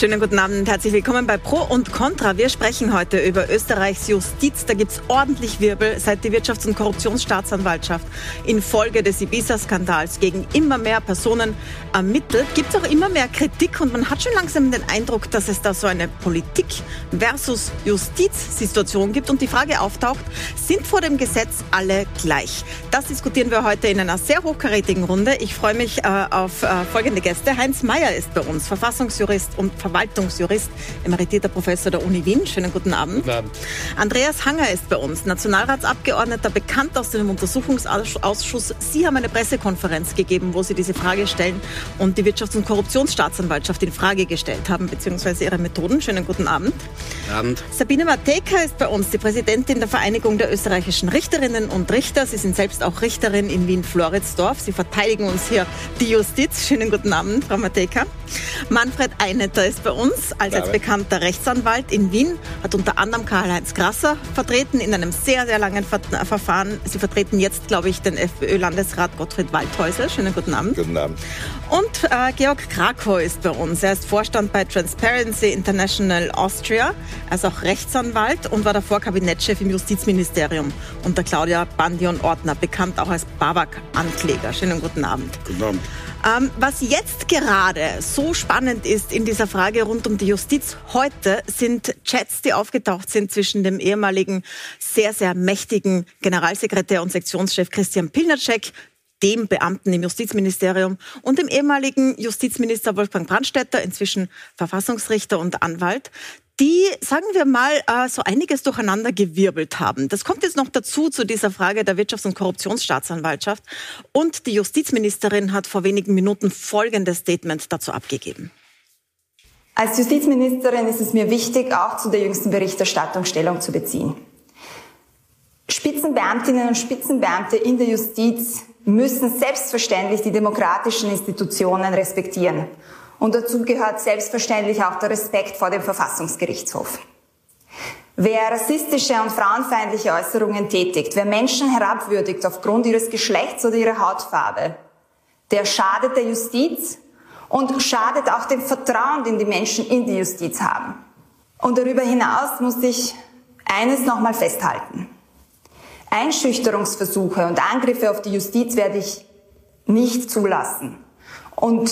Schönen guten Abend und herzlich willkommen bei Pro und Contra. Wir sprechen heute über Österreichs Justiz. Da gibt es ordentlich Wirbel, seit die Wirtschafts- und Korruptionsstaatsanwaltschaft infolge des Ibiza-Skandals gegen immer mehr Personen ermittelt. Gibt es auch immer mehr Kritik und man hat schon langsam den Eindruck, dass es da so eine Politik versus Justiz-Situation gibt und die Frage auftaucht, sind vor dem Gesetz alle gleich? Das diskutieren wir heute in einer sehr hochkarätigen Runde. Ich freue mich äh, auf äh, folgende Gäste. Heinz Mayer ist bei uns, Verfassungsjurist und Verwaltungsjurist, emeritierter Professor der Uni Wien. Schönen guten Abend. Guten Abend. Andreas Hanger ist bei uns, Nationalratsabgeordneter, bekannt aus dem Untersuchungsausschuss. Sie haben eine Pressekonferenz gegeben, wo Sie diese Frage stellen und die Wirtschafts- und Korruptionsstaatsanwaltschaft in Frage gestellt haben, beziehungsweise ihre Methoden. Schönen guten Abend. Guten Abend. Sabine Mateka ist bei uns, die Präsidentin der Vereinigung der österreichischen Richterinnen und Richter. Sie sind selbst auch Richterin in Wien-Floridsdorf. Sie verteidigen uns hier die Justiz. Schönen guten Abend, Frau Mateka. Manfred Einetter ist bei uns als jetzt bekannter Rechtsanwalt in Wien, hat unter anderem Karl-Heinz Grasser vertreten in einem sehr, sehr langen Ver Verfahren. Sie vertreten jetzt, glaube ich, den FPÖ-Landesrat Gottfried Waldhäusl. Schönen guten Abend. Guten Abend. Und äh, Georg Krakow ist bei uns. Er ist Vorstand bei Transparency International Austria. Er ist auch Rechtsanwalt und war davor Kabinettschef im Justizministerium unter Claudia Bandion-Ordner, bekannt auch als Babak-Ankläger. Schönen guten Abend. Guten Abend. Ähm, was jetzt gerade so spannend ist in dieser Frage rund um die Justiz heute, sind Chats, die aufgetaucht sind zwischen dem ehemaligen sehr, sehr mächtigen Generalsekretär und Sektionschef Christian Pilnacek, dem Beamten im Justizministerium und dem ehemaligen Justizminister Wolfgang Brandstätter, inzwischen Verfassungsrichter und Anwalt, die, sagen wir mal, äh, so einiges durcheinander gewirbelt haben. Das kommt jetzt noch dazu zu dieser Frage der Wirtschafts- und Korruptionsstaatsanwaltschaft. Und die Justizministerin hat vor wenigen Minuten folgendes Statement dazu abgegeben. Als Justizministerin ist es mir wichtig, auch zu der jüngsten Berichterstattung Stellung zu beziehen. Spitzenbeamtinnen und Spitzenbeamte in der Justiz müssen selbstverständlich die demokratischen Institutionen respektieren und dazu gehört selbstverständlich auch der Respekt vor dem Verfassungsgerichtshof. Wer rassistische und frauenfeindliche Äußerungen tätigt, wer Menschen herabwürdigt aufgrund ihres Geschlechts oder ihrer Hautfarbe, der schadet der Justiz und schadet auch dem Vertrauen, den die Menschen in die Justiz haben. Und darüber hinaus muss ich eines nochmal festhalten. Einschüchterungsversuche und Angriffe auf die Justiz werde ich nicht zulassen. Und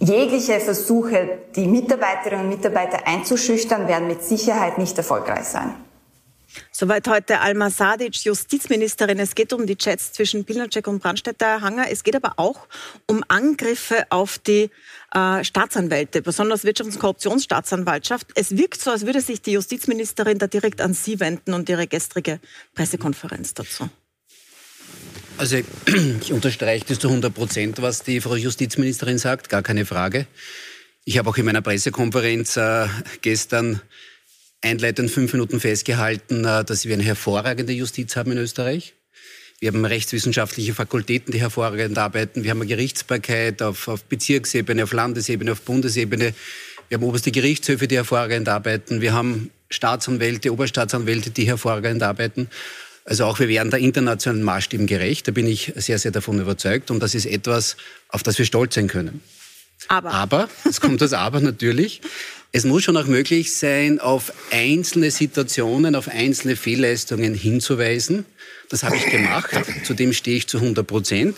Jegliche Versuche, die Mitarbeiterinnen und Mitarbeiter einzuschüchtern, werden mit Sicherheit nicht erfolgreich sein. Soweit heute Alma Sadic, Justizministerin. Es geht um die Chats zwischen Pilnacek und Brandstätter Hanger. Es geht aber auch um Angriffe auf die äh, Staatsanwälte, besonders Wirtschafts- und Korruptionsstaatsanwaltschaft. Es wirkt so, als würde sich die Justizministerin da direkt an Sie wenden und Ihre gestrige Pressekonferenz dazu. Also ich unterstreiche das zu 100 Prozent, was die Frau Justizministerin sagt, gar keine Frage. Ich habe auch in meiner Pressekonferenz äh, gestern einleitend fünf Minuten festgehalten, äh, dass wir eine hervorragende Justiz haben in Österreich. Wir haben rechtswissenschaftliche Fakultäten, die hervorragend arbeiten. Wir haben eine Gerichtsbarkeit auf, auf Bezirksebene, auf Landesebene, auf Bundesebene. Wir haben oberste Gerichtshöfe, die hervorragend arbeiten. Wir haben Staatsanwälte, Oberstaatsanwälte, die hervorragend arbeiten. Also auch wir werden der internationalen Maßstäben gerecht. Da bin ich sehr, sehr davon überzeugt. Und das ist etwas, auf das wir stolz sein können. Aber. Aber, es kommt das Aber natürlich. Es muss schon auch möglich sein, auf einzelne Situationen, auf einzelne Fehlleistungen hinzuweisen. Das habe ich gemacht. Zudem stehe ich zu 100 Prozent.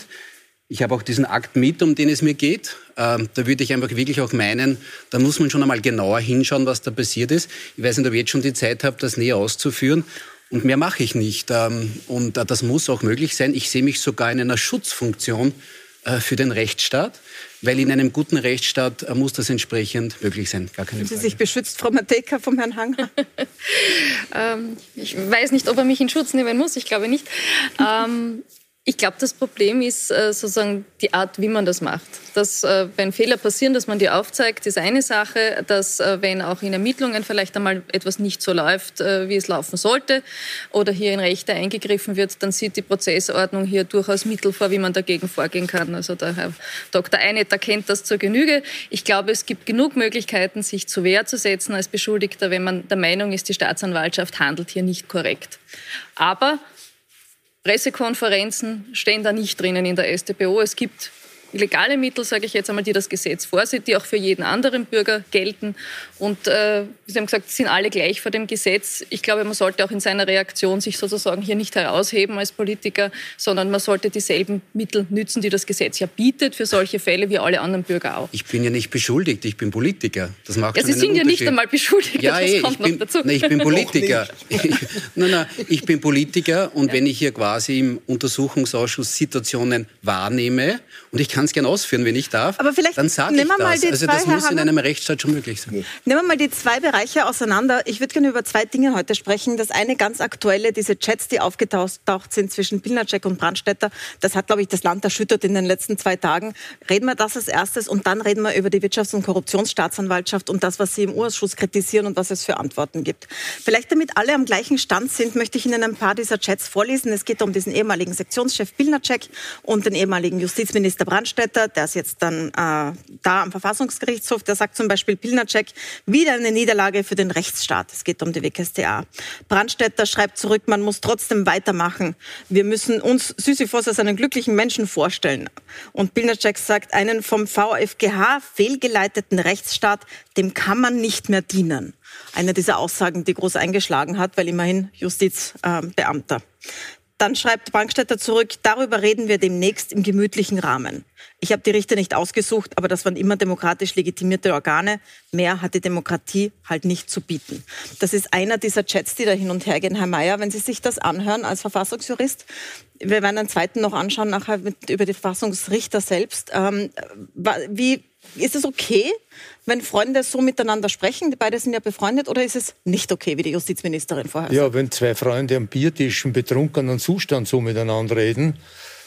Ich habe auch diesen Akt mit, um den es mir geht. Ähm, da würde ich einfach wirklich auch meinen, da muss man schon einmal genauer hinschauen, was da passiert ist. Ich weiß nicht, ob ich jetzt schon die Zeit habe, das näher auszuführen. Und mehr mache ich nicht. Ähm, und äh, das muss auch möglich sein. Ich sehe mich sogar in einer Schutzfunktion äh, für den Rechtsstaat, weil in einem guten Rechtsstaat äh, muss das entsprechend möglich sein. Gar keine Frage. Sie sich beschützt, Frau Mateka, vom Herrn Hanger? ähm, ich weiß nicht, ob er mich in Schutz nehmen muss. Ich glaube nicht. Ähm, ich glaube, das Problem ist äh, sozusagen die Art, wie man das macht. Dass, äh, wenn Fehler passieren, dass man die aufzeigt, ist eine Sache. Dass, äh, wenn auch in Ermittlungen vielleicht einmal etwas nicht so läuft, äh, wie es laufen sollte, oder hier in Rechte eingegriffen wird, dann sieht die Prozessordnung hier durchaus Mittel vor, wie man dagegen vorgehen kann. Also der Herr Dr. Einetter kennt das zur Genüge. Ich glaube, es gibt genug Möglichkeiten, sich zur Wehr zu setzen als Beschuldigter, wenn man der Meinung ist, die Staatsanwaltschaft handelt hier nicht korrekt. Aber Pressekonferenzen stehen da nicht drinnen in der StPO. Es gibt legale Mittel, sage ich jetzt einmal, die das Gesetz vorsieht, die auch für jeden anderen Bürger gelten. Und äh, Sie haben gesagt, sind alle gleich vor dem Gesetz. Ich glaube, man sollte auch in seiner Reaktion sich sozusagen hier nicht herausheben als Politiker, sondern man sollte dieselben Mittel nützen, die das Gesetz ja bietet für solche Fälle wie alle anderen Bürger auch. Ich bin ja nicht beschuldigt, ich bin Politiker. Das macht ja, Sie sind ja nicht einmal beschuldigt, ja, das ey, kommt ich bin, dazu. Nein, ich bin Politiker. nein, nein, ich bin Politiker und ja. wenn ich hier quasi im Untersuchungsausschuss Situationen wahrnehme und ich kann es gerne ausführen, wenn ich darf, Aber vielleicht dann sage ich das. also das muss in einem Rechtsstaat schon möglich sein. Nehmen wir mal die zwei Bereiche auseinander. Ich würde gerne über zwei Dinge heute sprechen. Das eine ganz aktuelle, diese Chats, die aufgetaucht sind zwischen Pilnacek und Brandstätter. Das hat, glaube ich, das Land erschüttert in den letzten zwei Tagen. Reden wir das als erstes und dann reden wir über die Wirtschafts- und Korruptionsstaatsanwaltschaft und das, was Sie im Urschuss kritisieren und was es für Antworten gibt. Vielleicht damit alle am gleichen Stand sind, möchte ich Ihnen ein paar dieser Chats vorlesen. Es geht um diesen ehemaligen Sektionschef Pilnacek und den ehemaligen Justizminister Brandstätter. Der ist jetzt dann äh, da am Verfassungsgerichtshof. Der sagt zum Beispiel Pilnacek, wieder eine Niederlage für den Rechtsstaat. Es geht um die WKStA. Brandstätter schreibt zurück, man muss trotzdem weitermachen. Wir müssen uns Sisyphos als einen glücklichen Menschen vorstellen. Und Pilnacek sagt, einen vom VfGH fehlgeleiteten Rechtsstaat, dem kann man nicht mehr dienen. Eine dieser Aussagen, die groß eingeschlagen hat, weil immerhin Justizbeamter. Äh, dann schreibt Bankstätter zurück, darüber reden wir demnächst im gemütlichen Rahmen. Ich habe die Richter nicht ausgesucht, aber das waren immer demokratisch legitimierte Organe. Mehr hat die Demokratie halt nicht zu bieten. Das ist einer dieser Chats, die da hin und her gehen, Herr Mayer. Wenn Sie sich das anhören als Verfassungsjurist, wir werden einen zweiten noch anschauen, nachher mit, über die Verfassungsrichter selbst. Ähm, wie ist es okay, wenn Freunde so miteinander sprechen? Beide sind ja befreundet. Oder ist es nicht okay, wie die Justizministerin vorher Ja, wenn zwei Freunde am Biertisch im betrunkenen Zustand so miteinander reden,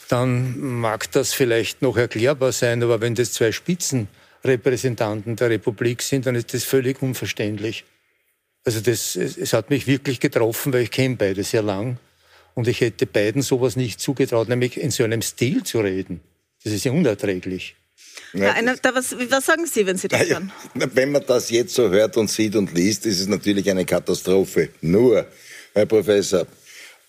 dann mag das vielleicht noch erklärbar sein. Aber wenn das zwei Spitzenrepräsentanten der Republik sind, dann ist das völlig unverständlich. Also das, es hat mich wirklich getroffen, weil ich kenne beide sehr lang. Und ich hätte beiden sowas nicht zugetraut, nämlich in so einem Stil zu reden. Das ist ja unerträglich. Ja, einer, da was, was, sagen Sie, wenn Sie das hören? Wenn man das jetzt so hört und sieht und liest, ist es natürlich eine Katastrophe. Nur, Herr Professor,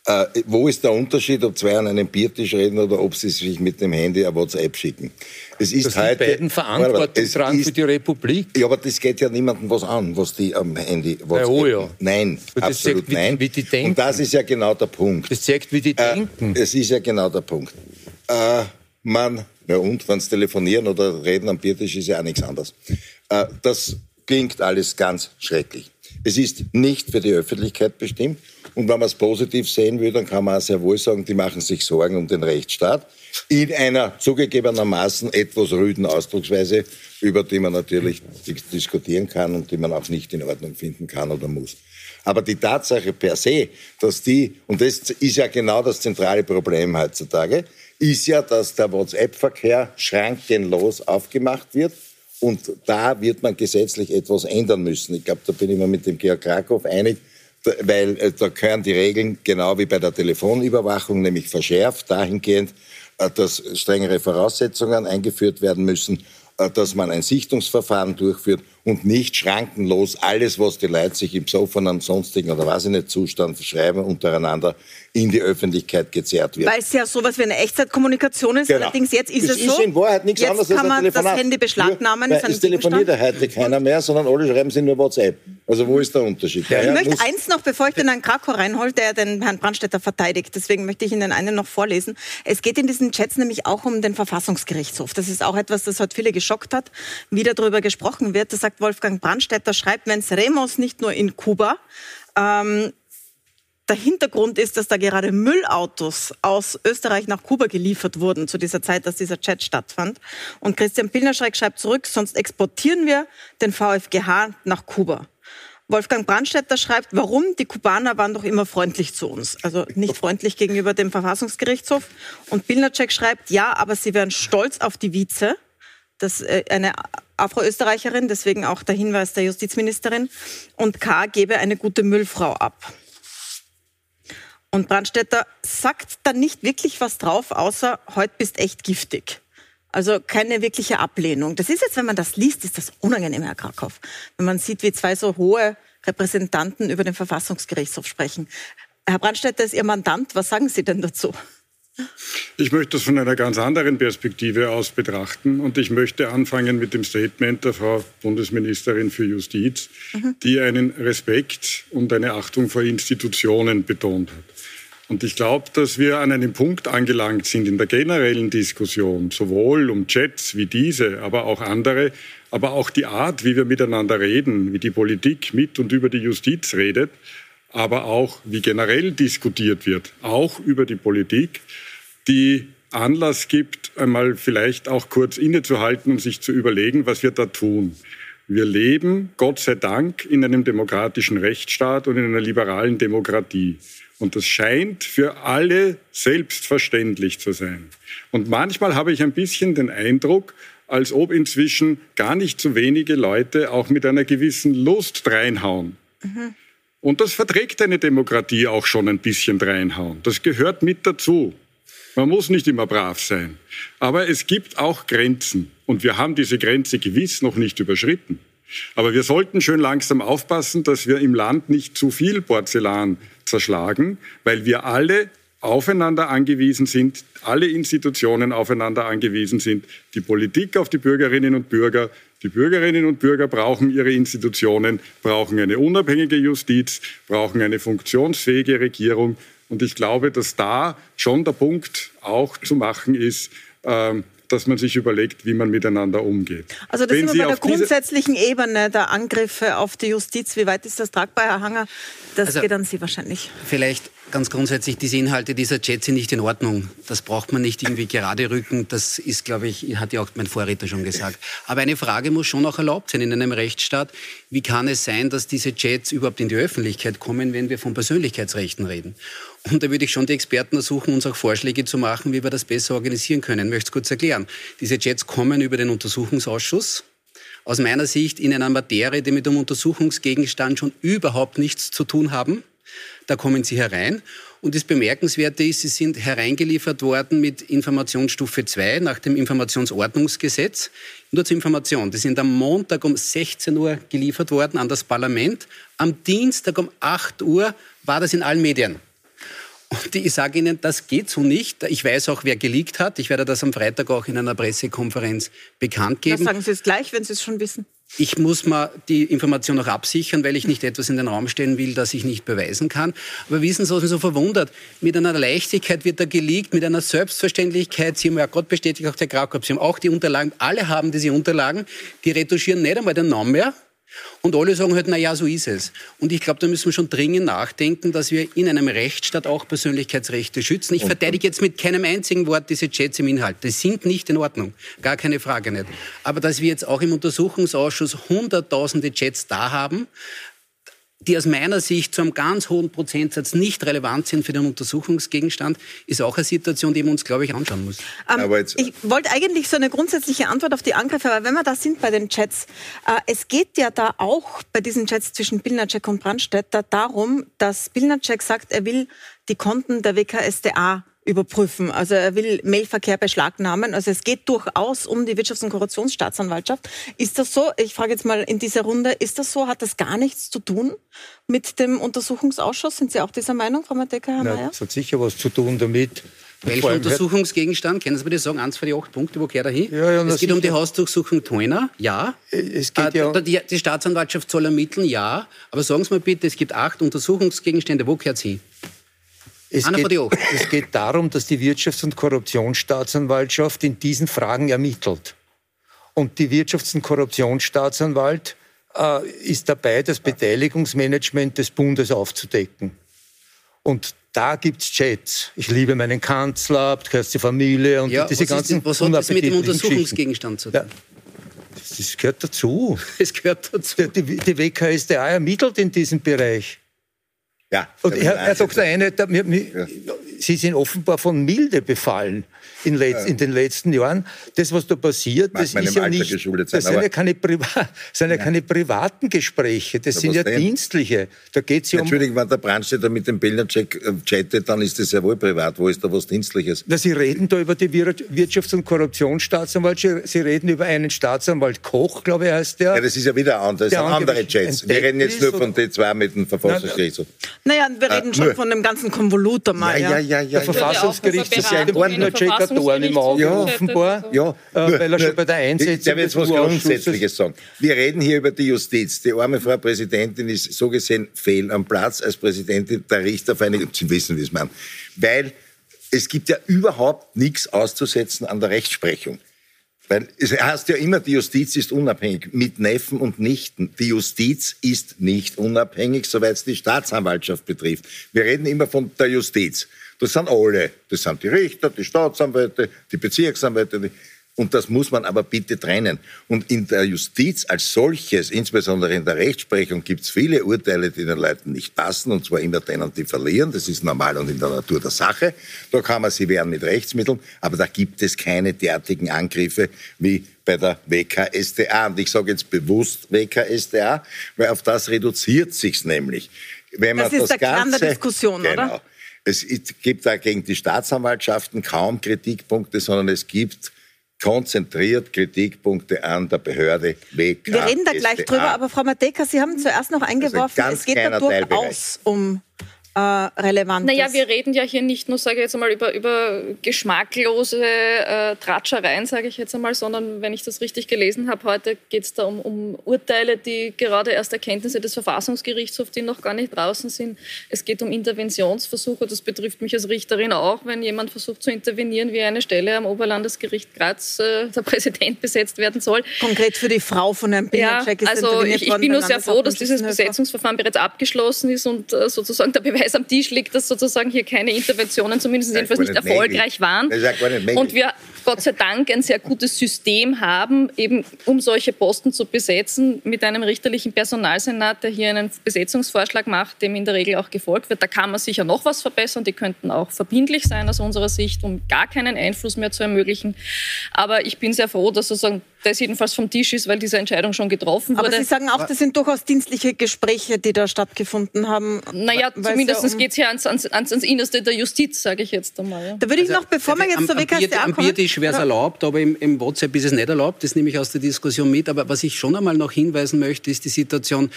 äh, wo ist der Unterschied, ob zwei an einem Biertisch reden oder ob sie sich mit dem Handy ein WhatsApp schicken? Es ist das heute, beiden Verantwortung ist, für die Republik. Ja, aber das geht ja niemandem was an, was die am Handy WhatsApp. Ja, oh ja. Nein, das absolut zeigt, nein. Wie, wie die denken. Und das ist ja genau der Punkt. Das zeigt, wie die äh, denken. Es ist ja genau der Punkt. Äh, man ja, und wenn telefonieren oder reden am Biertisch, ist ja auch nichts anderes. Äh, das klingt alles ganz schrecklich. Es ist nicht für die Öffentlichkeit bestimmt. Und wenn man es positiv sehen will, dann kann man auch sehr wohl sagen, die machen sich Sorgen um den Rechtsstaat. In einer zugegebenermaßen etwas rüden Ausdrucksweise, über die man natürlich diskutieren kann und die man auch nicht in Ordnung finden kann oder muss. Aber die Tatsache per se, dass die, und das ist ja genau das zentrale Problem heutzutage, ist ja, dass der WhatsApp-Verkehr schrankenlos aufgemacht wird. Und da wird man gesetzlich etwas ändern müssen. Ich glaube, da bin ich mir mit dem Georg Krakow einig, weil äh, da gehören die Regeln genau wie bei der Telefonüberwachung, nämlich verschärft dahingehend, äh, dass strengere Voraussetzungen eingeführt werden müssen, äh, dass man ein Sichtungsverfahren durchführt und nicht schrankenlos alles, was die Leute sich im besoffenen, sonstigen oder was ich nicht Zustand schreiben, untereinander in die Öffentlichkeit gezerrt wird. Weil es ja sowas wie eine Echtzeitkommunikation ist. Genau. Allerdings jetzt ist es, es ist so. in Wahrheit nichts jetzt anderes kann als ein man das Handy beschlagnahmen. es telefoniert ja heute keiner mehr, sondern alle schreiben sie nur WhatsApp. Also wo ist der Unterschied? Ja, ich möchte eins noch, bevor ich den Herrn Krakow reinhole, der den Herrn Brandstätter verteidigt. Deswegen möchte ich Ihnen einen noch vorlesen. Es geht in diesen Chats nämlich auch um den Verfassungsgerichtshof. Das ist auch etwas, das heute viele geschockt hat, wie darüber gesprochen wird. Das sagt Wolfgang Brandstätter, schreibt, wenn Remos nicht nur in Kuba ähm, der Hintergrund ist, dass da gerade Müllautos aus Österreich nach Kuba geliefert wurden zu dieser Zeit, dass dieser Chat stattfand. Und Christian Pilnerschreck schreibt zurück, sonst exportieren wir den VfGH nach Kuba. Wolfgang Brandstätter schreibt, warum? Die Kubaner waren doch immer freundlich zu uns. Also nicht freundlich gegenüber dem Verfassungsgerichtshof. Und Pilnacek schreibt, ja, aber sie wären stolz auf die Vize. Das äh, eine Afro-Österreicherin, deswegen auch der Hinweis der Justizministerin. Und K. gebe eine gute Müllfrau ab. Und Brandstätter sagt da nicht wirklich was drauf, außer heute bist echt giftig. Also keine wirkliche Ablehnung. Das ist jetzt, wenn man das liest, ist das unangenehm, Herr Krakow. Wenn man sieht, wie zwei so hohe Repräsentanten über den Verfassungsgerichtshof sprechen. Herr Brandstätter ist Ihr Mandant. Was sagen Sie denn dazu? Ich möchte das von einer ganz anderen Perspektive aus betrachten und ich möchte anfangen mit dem Statement der Frau Bundesministerin für Justiz, mhm. die einen Respekt und eine Achtung vor Institutionen betont hat. Und ich glaube, dass wir an einem Punkt angelangt sind in der generellen Diskussion, sowohl um Chats wie diese, aber auch andere, aber auch die Art, wie wir miteinander reden, wie die Politik mit und über die Justiz redet, aber auch wie generell diskutiert wird, auch über die Politik, die Anlass gibt, einmal vielleicht auch kurz innezuhalten und sich zu überlegen, was wir da tun. Wir leben, Gott sei Dank, in einem demokratischen Rechtsstaat und in einer liberalen Demokratie. Und das scheint für alle selbstverständlich zu sein. Und manchmal habe ich ein bisschen den Eindruck, als ob inzwischen gar nicht zu wenige Leute auch mit einer gewissen Lust reinhauen. Mhm. Und das verträgt eine Demokratie auch schon ein bisschen reinhauen. Das gehört mit dazu. Man muss nicht immer brav sein. Aber es gibt auch Grenzen. Und wir haben diese Grenze gewiss noch nicht überschritten. Aber wir sollten schön langsam aufpassen, dass wir im Land nicht zu viel Porzellan zerschlagen, weil wir alle aufeinander angewiesen sind, alle Institutionen aufeinander angewiesen sind, die Politik auf die Bürgerinnen und Bürger, die Bürgerinnen und Bürger brauchen ihre Institutionen, brauchen eine unabhängige Justiz, brauchen eine funktionsfähige Regierung. Und ich glaube, dass da schon der Punkt auch zu machen ist, ähm, dass man sich überlegt, wie man miteinander umgeht. Also das Wenn ist bei der grundsätzlichen Ebene der Angriffe auf die Justiz. Wie weit ist das tragbar, Herr Hanger? Das also geht an Sie wahrscheinlich. Vielleicht ganz grundsätzlich, diese Inhalte dieser Chats sind nicht in Ordnung. Das braucht man nicht irgendwie gerade rücken. Das ist, glaube ich, hat ja auch mein Vorredner schon gesagt. Aber eine Frage muss schon auch erlaubt sein in einem Rechtsstaat. Wie kann es sein, dass diese Chats überhaupt in die Öffentlichkeit kommen, wenn wir von Persönlichkeitsrechten reden? Und da würde ich schon die Experten ersuchen, uns auch Vorschläge zu machen, wie wir das besser organisieren können. Ich möchte es kurz erklären. Diese Chats kommen über den Untersuchungsausschuss aus meiner Sicht in einer Materie, die mit dem Untersuchungsgegenstand schon überhaupt nichts zu tun haben. Da kommen sie herein. Und das Bemerkenswerte ist, sie sind hereingeliefert worden mit Informationsstufe 2 nach dem Informationsordnungsgesetz. Nur zur Information, die sind am Montag um 16 Uhr geliefert worden an das Parlament. Am Dienstag um 8 Uhr war das in allen Medien. Und ich sage Ihnen, das geht so nicht. Ich weiß auch, wer geleakt hat. Ich werde das am Freitag auch in einer Pressekonferenz bekannt geben. Das sagen Sie es gleich, wenn Sie es schon wissen. Ich muss mal die Information noch absichern, weil ich nicht etwas in den Raum stellen will, das ich nicht beweisen kann. Aber wissen Sie, was mich so verwundert? Mit einer Leichtigkeit wird da geleakt, mit einer Selbstverständlichkeit. Sie haben ja Gott bestätigt, auch der Krakow, Sie haben auch die Unterlagen, alle haben diese Unterlagen, die retuschieren nicht einmal den Namen mehr und alle sagen halt, na ja, so ist es. Und ich glaube, da müssen wir schon dringend nachdenken, dass wir in einem Rechtsstaat auch Persönlichkeitsrechte schützen. Ich verteidige jetzt mit keinem einzigen Wort diese Chats im Inhalt. Die sind nicht in Ordnung. Gar keine Frage nicht. Aber dass wir jetzt auch im Untersuchungsausschuss hunderttausende Chats da haben, die aus meiner Sicht zu einem ganz hohen Prozentsatz nicht relevant sind für den Untersuchungsgegenstand, ist auch eine Situation, die man uns, glaube ich, anschauen muss. Ähm, ich wollte eigentlich so eine grundsätzliche Antwort auf die Angriffe, aber wenn wir da sind bei den Chats, äh, es geht ja da auch bei diesen Chats zwischen Pilnacek und Brandstätter darum, dass Pilnacek sagt, er will die Konten der WKSDA überprüfen. Also er will Mailverkehr beschlagnahmen. Also es geht durchaus um die Wirtschafts- und Korruptionsstaatsanwaltschaft. Ist das so? Ich frage jetzt mal in dieser Runde, ist das so? Hat das gar nichts zu tun mit dem Untersuchungsausschuss? Sind Sie auch dieser Meinung, Frau Mateka, Herr Mayer? Das hat sicher was zu tun damit. Welcher Untersuchungsgegenstand? Können Sie mir das sagen? Eins für die acht Punkte, wo gehört er hin? Ja, ja, es geht um die Hausdurchsuchung Toiner, ja. Es geht ja die, die Staatsanwaltschaft soll ermitteln, ja. Aber sagen Sie mir bitte, es gibt acht Untersuchungsgegenstände, wo gehört sie hin? Es geht, es geht darum, dass die Wirtschafts- und Korruptionsstaatsanwaltschaft in diesen Fragen ermittelt. Und die Wirtschafts- und Korruptionsstaatsanwalt äh, ist dabei, das Beteiligungsmanagement des Bundes aufzudecken. Und da gibt es Chats. Ich liebe meinen Kanzler, gehört die Familie und ja, diese was ganzen ist, Was hat das mit dem Untersuchungsgegenstand zu tun? Ja, das gehört dazu. Es gehört dazu. Die, die WKSDA ermittelt in diesem Bereich. Ja, und Herr, Herr Dr. Eine, ja. Sie sind offenbar von Milde befallen in, letz, in, den letzten Jahren. Das, was da passiert, das ist ja nicht, das sind ja keine, Priva sind ja keine privaten Gespräche, das ja, sind ja denn? dienstliche. Da geht's ja um Entschuldigung, wenn der Brandstätter mit dem Bildnercheck äh, chattet, dann ist das ja wohl privat. Wo ist da was Dienstliches? Na, Sie reden da über die Wirtschafts- und Korruptionsstaatsanwalt, Sie reden über einen Staatsanwalt Koch, glaube ich, heißt der. Ja, das ist ja wieder anders, das sind andere Chats. Wir reden jetzt nur von den zwei mit dem Verfassungsgerichtshof. Naja, wir reden äh, schon nur. von dem ganzen Konvolut mal. Ja, ja, ja, ja, ja. Der Verfassungsgericht ist ja ein Ordnercheck ein Dorn im Auge, Ja, offenbar, Ja, äh, weil er schon bei der Ich Einsetzung darf jetzt des was Grundsätzliches sagen. Wir reden hier über die Justiz. Die arme Frau Präsidentin ist so gesehen fehl am Platz als Präsidentin der Richtervereinigung. Sie wissen, wie es man. Weil es gibt ja überhaupt nichts auszusetzen an der Rechtsprechung. Weil es heißt ja immer, die Justiz ist unabhängig, mit Neffen und Nichten. Die Justiz ist nicht unabhängig, soweit es die Staatsanwaltschaft betrifft. Wir reden immer von der Justiz. Das sind alle. Das sind die Richter, die Staatsanwälte, die Bezirksanwälte. Die und das muss man aber bitte trennen. Und in der Justiz als solches, insbesondere in der Rechtsprechung, gibt es viele Urteile, die den Leuten nicht passen, und zwar immer denen, die verlieren. Das ist normal und in der Natur der Sache. Da kann man sie wehren mit Rechtsmitteln, aber da gibt es keine derartigen Angriffe wie bei der WKStA. Und ich sage jetzt bewusst WKStA, weil auf das reduziert sich's nämlich. Wenn man Das ist der Kern der Ganze- Diskussion, genau. oder? Es gibt da gegen die Staatsanwaltschaften kaum Kritikpunkte, sondern es gibt konzentriert Kritikpunkte an der Behörde WK. Wir reden da gleich drüber, aber Frau Mateka, Sie haben zuerst noch eingeworfen, ganz es geht da durchaus um äh, Relevantes. Naja, wir reden ja hier nicht nur, sage ich jetzt einmal, über, über geschmacklose äh, Tratschereien, sage ich jetzt einmal, sondern wenn ich das richtig gelesen habe, heute geht es da um, um Urteile, die gerade erst Erkenntnisse des Verfassungsgerichtshofs, die noch gar nicht draußen sind. Es geht um Interventionsversuche, das betrifft mich als Richterin auch, wenn jemand versucht zu intervenieren, wie eine Stelle am Oberlandesgericht Graz äh, der Präsident besetzt werden soll. Konkret für die Frau von Herrn Ja, Pilnacek ist also ich, ich bin nur sehr froh, dass dieses. Besetzungsverfahren bereits abgeschlossen ist und äh, sozusagen der Beweis am Tisch liegt, dass sozusagen hier keine Interventionen, zumindest jedenfalls nicht nicht möglich. erfolgreich waren. Und wir Gott sei Dank ein sehr gutes System haben, eben um solche Posten zu besetzen, mit einem richterlichen Personalsenat, der hier einen Besetzungsvorschlag macht, dem in der Regel auch gefolgt wird. Da kann man sicher noch was verbessern. Die könnten auch verbindlich sein aus unserer Sicht, um gar keinen Einfluss mehr zu ermöglichen. Aber ich bin sehr froh, dass sozusagen das jedenfalls vom Tisch ist, weil diese Entscheidung schon getroffen Aber wurde. Sie sagen auch, das sind durchaus dienstliche Gespräche, die da stattgefunden haben. Naja, zumindest ja um- geht es hier ans, ans, ans, Innerste der Justiz, sage ich jetzt einmal. Ja. Da würde ich noch, bevor wir jetzt zur WKStA am kommen... Biertisch wäre es erlaubt, aber im, im WhatsApp ist es nicht erlaubt. Das nehme ich aus der Diskussion mit. Aber was ich schon einmal noch hinweisen möchte, ist die Situation,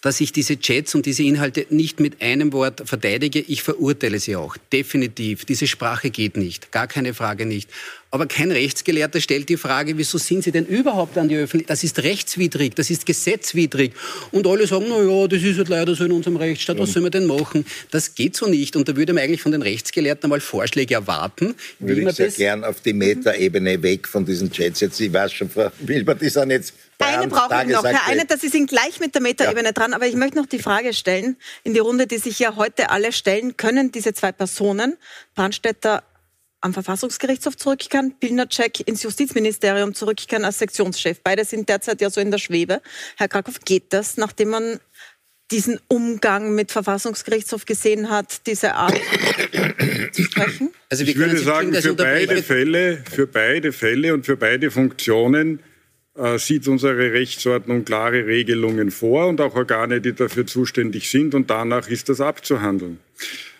dass ich diese Chats und diese Inhalte nicht mit einem Wort verteidige. Ich verurteile sie auch. Definitiv. Diese Sprache geht nicht. Gar keine Frage nicht. Aber kein Rechtsgelehrter stellt die Frage, wieso sind Sie denn überhaupt an die Öffentlichkeit? Das ist rechtswidrig, das ist gesetzwidrig. Und alle sagen, na ja, das ist halt leider so in unserem Rechtsstaat, was soll man denn machen? Das geht so nicht. Und da würde man eigentlich von den Rechtsgelehrten einmal Vorschläge erwarten, Würde ich sehr das gern auf die Metaebene weg von diesen Chats. Jetzt, ich weiß schon, Frau Wilbert, die sind jetzt Eine brauche ich noch. Herr Eine, Sie sind gleich mit der Metaebene dran, aber ich möchte noch die Frage stellen, in die Runde, die sich ja heute alle stellen, können diese zwei Personen, Brandstätter am Verfassungsgerichtshof zurückkehren, Pilnacek ins Justizministerium zurückkehren als Sektionschef. Beide sind derzeit ja so in der Schwebe. Herr Krakow, geht das, nachdem man diesen Umgang mit Verfassungsgerichtshof gesehen hat, diese Art zu sprechen? Also Ich würde sagen, für beide. Fälle, für beide Fälle und für beide Funktionen äh, sieht unsere Rechtsordnung klare Regelungen vor und auch Organe, die dafür zuständig sind. Und danach ist das abzuhandeln.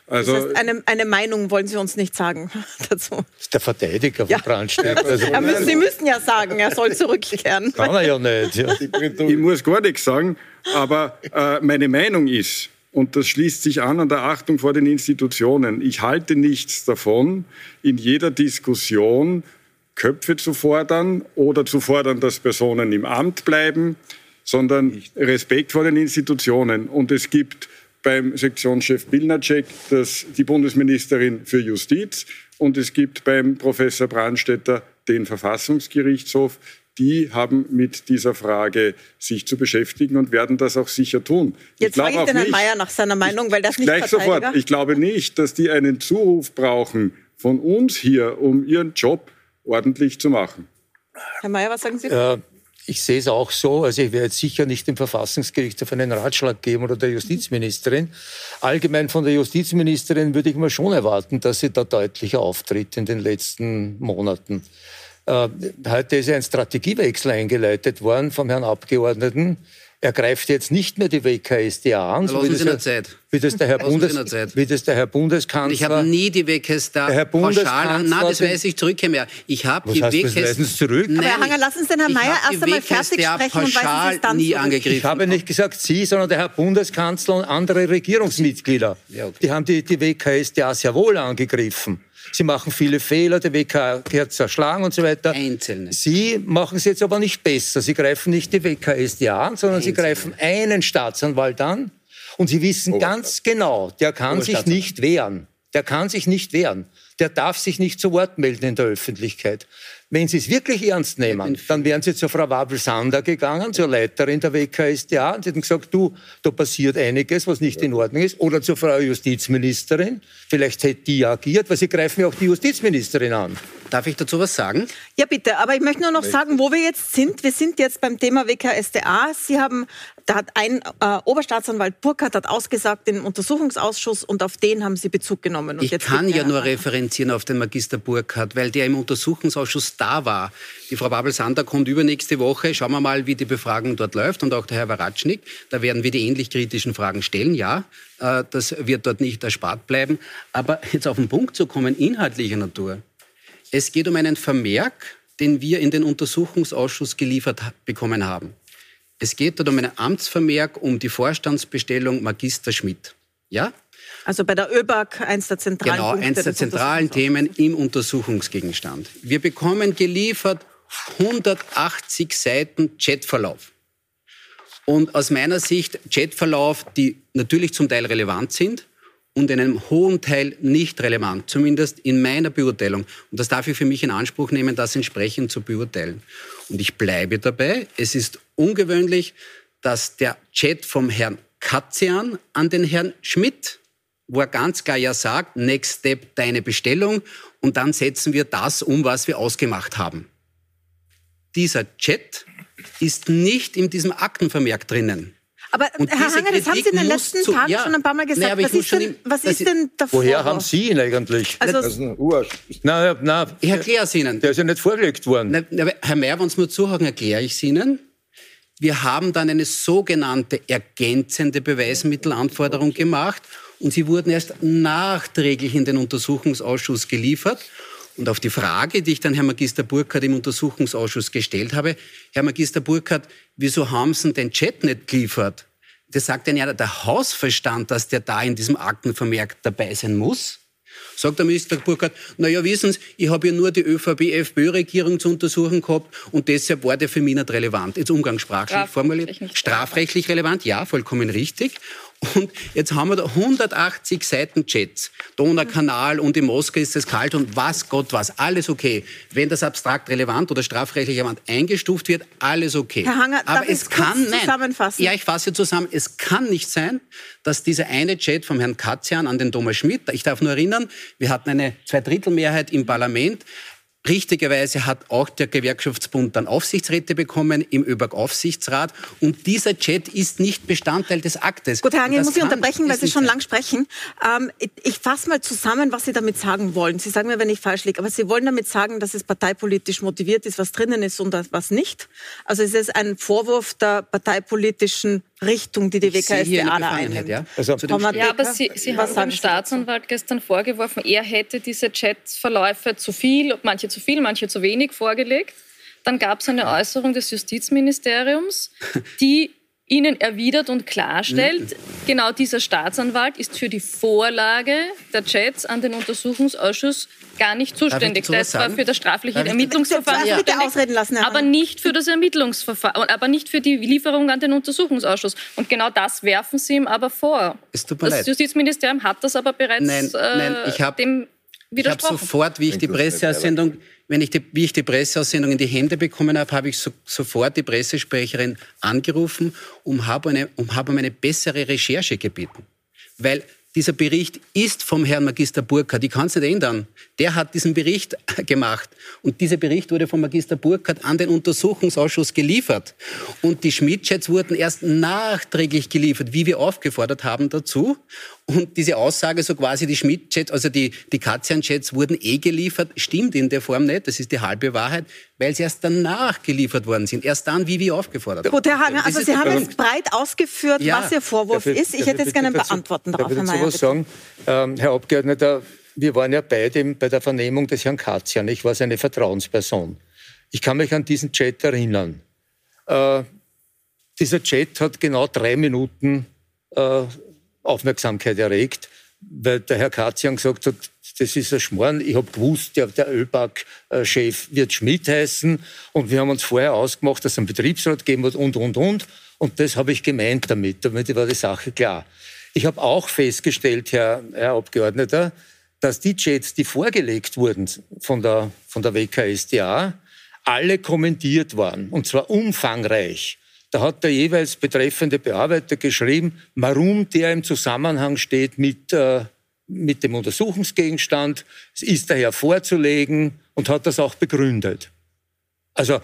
Das Also heißt, eine, eine Meinung wollen Sie uns nicht sagen dazu. Das ist der Verteidiger von Ja. Brandstätter. Also, müssen, Sie müssen ja sagen, er soll zurückkehren. kann er ja nicht. Ja. ich muss gar nichts sagen, aber äh, meine Meinung ist, und das schließt sich an an der Achtung vor den Institutionen, ich halte nichts davon, in jeder Diskussion Köpfe zu fordern oder zu fordern, dass Personen im Amt bleiben, sondern Respekt vor den Institutionen. Und es gibt beim Sektionschef Bilnacek das, die Bundesministerin für Justiz und es gibt beim Professor Brandstetter den Verfassungsgerichtshof. Die haben mit dieser Frage sich zu beschäftigen und werden das auch sicher tun. Jetzt frage ich den Herrn Mayer nach seiner Meinung, weil das nicht Gleich sofort. Ich glaube nicht, dass die einen Zuruf brauchen von uns hier, um ihren Job ordentlich zu machen. Herr Mayer, was sagen Sie? Äh, ich sehe es auch so. Also ich werde jetzt sicher nicht dem Verfassungsgerichtshof einen Ratschlag geben oder der Justizministerin. Allgemein von der Justizministerin würde ich mir schon erwarten, dass sie da deutlicher auftritt in den letzten Monaten. Äh, heute ist ja ein Strategiewechsel eingeleitet worden vom Herrn Abgeordneten. Er greift jetzt nicht mehr die WKSDA an. so wie das noch Zeit. wie das der Herr, Bundes, wie das der Herr Bundeskanzler. Ich habe nie die WKStA Herr pauschal. Nein, das weiß ich zurück mehr. Ich habe die WKStA zurück. Aber Herr Hanger, lassen Sie den Herrn Mayer erst einmal fertig sprechen und weisen Sie es dann nie zurück. angegriffen. Ich habe nicht gesagt Sie, sondern der Herr Bundeskanzler und andere Regierungsmitglieder. Ja, okay. Die haben die, die WKStA sehr wohl angegriffen. Sie machen viele Fehler, der WK wird zerschlagen und so weiter. Einzelne. Sie machen es jetzt aber nicht besser. Sie greifen nicht die WKStA an, sondern Sie Einzelne. greifen einen Staatsanwalt an. Und Sie wissen ganz genau, der kann sich nicht wehren. Der kann sich nicht wehren. Der darf sich nicht zu Wort melden in der Öffentlichkeit. Wenn Sie es wirklich ernst nehmen, dann wären Sie zur Frau Wabel-Sander gegangen, zur Leiterin der WKStA, und Sie hätten gesagt, du, da passiert einiges, was nicht in Ordnung ist. Oder zur Frau Justizministerin. Vielleicht hätte die agiert, weil Sie greifen ja auch die Justizministerin an. Darf ich dazu was sagen? Ja, bitte. Aber ich möchte nur noch sagen, wo wir jetzt sind. Wir sind jetzt beim Thema WKStA. Sie haben, da hat ein äh, Oberstaatsanwalt Burkhardt hat ausgesagt im Untersuchungsausschuss und auf den haben Sie Bezug genommen. Und Ich jetzt kann ja nur referenzieren auf den Magister Burkhardt, weil der im Untersuchungsausschuss da war. Die Frau Babel-Sander kommt übernächste Woche. Schauen wir mal, wie die Befragung dort läuft und auch der Herr Waratschnik. Da werden wir die ähnlich kritischen Fragen stellen. Ja, äh, das wird dort nicht erspart bleiben. Aber jetzt auf den Punkt zu kommen, inhaltlicher Natur. Es geht um einen Vermerk, den wir in den Untersuchungsausschuss geliefert bekommen haben. Es geht dort um einen Amtsvermerk um die Vorstandsbestellung Magister Schmidt. Ja? Also bei der ÖBAG eins der zentralen Genau, Punkte eins der zentralen Themen im Untersuchungsgegenstand. Wir bekommen geliefert 180 Seiten Chatverlauf. Und aus meiner Sicht Chatverlauf, die natürlich zum Teil relevant sind und in einem hohen Teil nicht relevant, zumindest in meiner Beurteilung. Und das darf ich für mich in Anspruch nehmen, das entsprechend zu beurteilen. Und ich bleibe dabei, es ist ungewöhnlich, dass der Chat vom Herrn Katzian an den Herrn Schmidt wo er ganz klar ja sagt, next step deine Bestellung und dann setzen wir das um, was wir ausgemacht haben. Dieser Chat ist nicht in diesem Aktenvermerk drinnen. Aber Und Herr Hanger, das haben Sie in den letzten zu- Tagen ja. schon ein paar Mal gesagt. Naja, was ist denn, im- was ist denn davor? Woher haben Sie ihn eigentlich? Also, Das ist ein Ursch. Na, na, Ich erkläre es Ihnen. der ist ja nicht vorgelegt worden. Na, Herr Mayer, wenn Sie mir zuhören, erkläre ich es Ihnen. Wir haben dann eine sogenannte ergänzende Beweismittelanforderung gemacht und sie wurden erst nachträglich in den Untersuchungsausschuss geliefert. Und auf die Frage, die ich dann Herrn Magister Burkhardt im Untersuchungsausschuss gestellt habe, Herr Magister Burkhardt, wieso haben Sie den Chat nicht geliefert? Das sagt dann ja der Hausverstand, dass der da in diesem Aktenvermerk dabei sein muss. Sagt der Minister Burkhardt, naja, wissen Sie, ich habe ja nur die ÖVP-FPÖ-Regierung zu untersuchen gehabt und deshalb war der für mich nicht relevant. Jetzt umgangssprachlich formuliert. Strafrechtlich relevant, ja, vollkommen richtig. Und jetzt haben wir da 180 Seiten Chats. Donaukanal und in Moskau ist es kalt und was Gott was. Alles okay. Wenn das abstrakt relevant oder strafrechtlich relevant eingestuft wird, alles okay. Herr Hanger, Aber es kann, nein. zusammenfassen? Ja, ich fasse zusammen. Es kann nicht sein, dass dieser eine Chat vom Herrn Katzian an den Thomas Schmidt, ich darf nur erinnern, wir hatten eine Zweidrittelmehrheit im Parlament. Richtigerweise hat auch der Gewerkschaftsbund dann Aufsichtsräte bekommen im ÖBAG-Aufsichtsrat. Und dieser Chat ist nicht Bestandteil des Aktes. Gut, Herr Und Hanger, ich muss Sie unterbrechen, weil Sie schon lang sprechen. Ähm, ich ich fasse mal zusammen, was Sie damit sagen wollen. Sie sagen mir, wenn ich falsch liege, aber Sie wollen damit sagen, dass es parteipolitisch motiviert ist, was drinnen ist und was nicht. Also es ist ein Vorwurf der parteipolitischen Richtung, die die eine da einnimmt. ja? Also- Ja, aber Sie, Sie haben dem Staatsanwalt gestern vorgeworfen, er hätte diese Chatverläufe zu viel, manche zu viel, manche zu wenig vorgelegt. Dann gab es eine Äußerung des Justizministeriums, die Ihnen erwidert und klarstellt, genau dieser Staatsanwalt ist für die Vorlage der Chats an den Untersuchungsausschuss gar nicht zuständig. Der was ist zwar für das strafliche Darf ich- Ermittlungsverfahren Bitte zuständig, ausreden lassen, Herr aber nicht für das Ermittlungsverfahren, aber nicht für die Lieferung an den Untersuchungsausschuss. Und genau das werfen Sie ihm aber vor. Es tut mir das leid. Justizministerium hat das aber bereits Nein, nein, äh, ich hab- dem Ich habe widersprochen. sofort, wie ich die Presseaussendung, wenn ich die, wie ich die Presseaussendung in die Hände bekommen habe, habe ich so, sofort die Pressesprecherin angerufen und habe, eine, und habe um eine bessere Recherche gebeten. Weil dieser Bericht ist vom Herrn Magister Burkhardt. Ich kann es nicht ändern. Der hat diesen Bericht gemacht. Und dieser Bericht wurde vom Magister Burkhardt an den Untersuchungsausschuss geliefert. Und die Schmidt-Chats wurden erst nachträglich geliefert, wie wir aufgefordert haben dazu. Und diese Aussage, so quasi die Schmidt-Chats, also die, die Katzian-Chats wurden eh geliefert, stimmt in der Form nicht. Das ist die halbe Wahrheit, weil sie erst danach geliefert worden sind. Erst dann, wie wir aufgefordert haben. Gut, Herr Hagen, also Sie haben jetzt breit ausgeführt, ja. was Ihr Vorwurf ich, ist. Ich hätte jetzt gerne ein Antworten darauf, Herr Mayer. Ich sagen, ähm, Herr Abgeordneter, wir waren ja beide bei der Vernehmung des Herrn Katzian. Ich war seine Vertrauensperson. Ich kann mich an diesen Chat erinnern. Äh, dieser Chat hat genau drei Minuten äh, Aufmerksamkeit erregt, weil der Herr Katzian gesagt hat, das ist ein Schmarrn. Ich habe gewusst, der, der ÖBAG-Chef wird Schmidt heißen und wir haben uns vorher ausgemacht, dass es einen Betriebsrat geben wird und, und, und. Und das habe ich gemeint damit. Damit war die Sache klar. Ich habe auch festgestellt, Herr, Herr Abgeordneter, dass die Chats, die vorgelegt wurden von der, von der WKSDA, alle kommentiert waren. Und zwar umfangreich. Da hat der jeweils betreffende Bearbeiter geschrieben, warum der im Zusammenhang steht mit, äh, mit dem Untersuchungsgegenstand. Es ist daher vorzulegen und hat das auch begründet. Also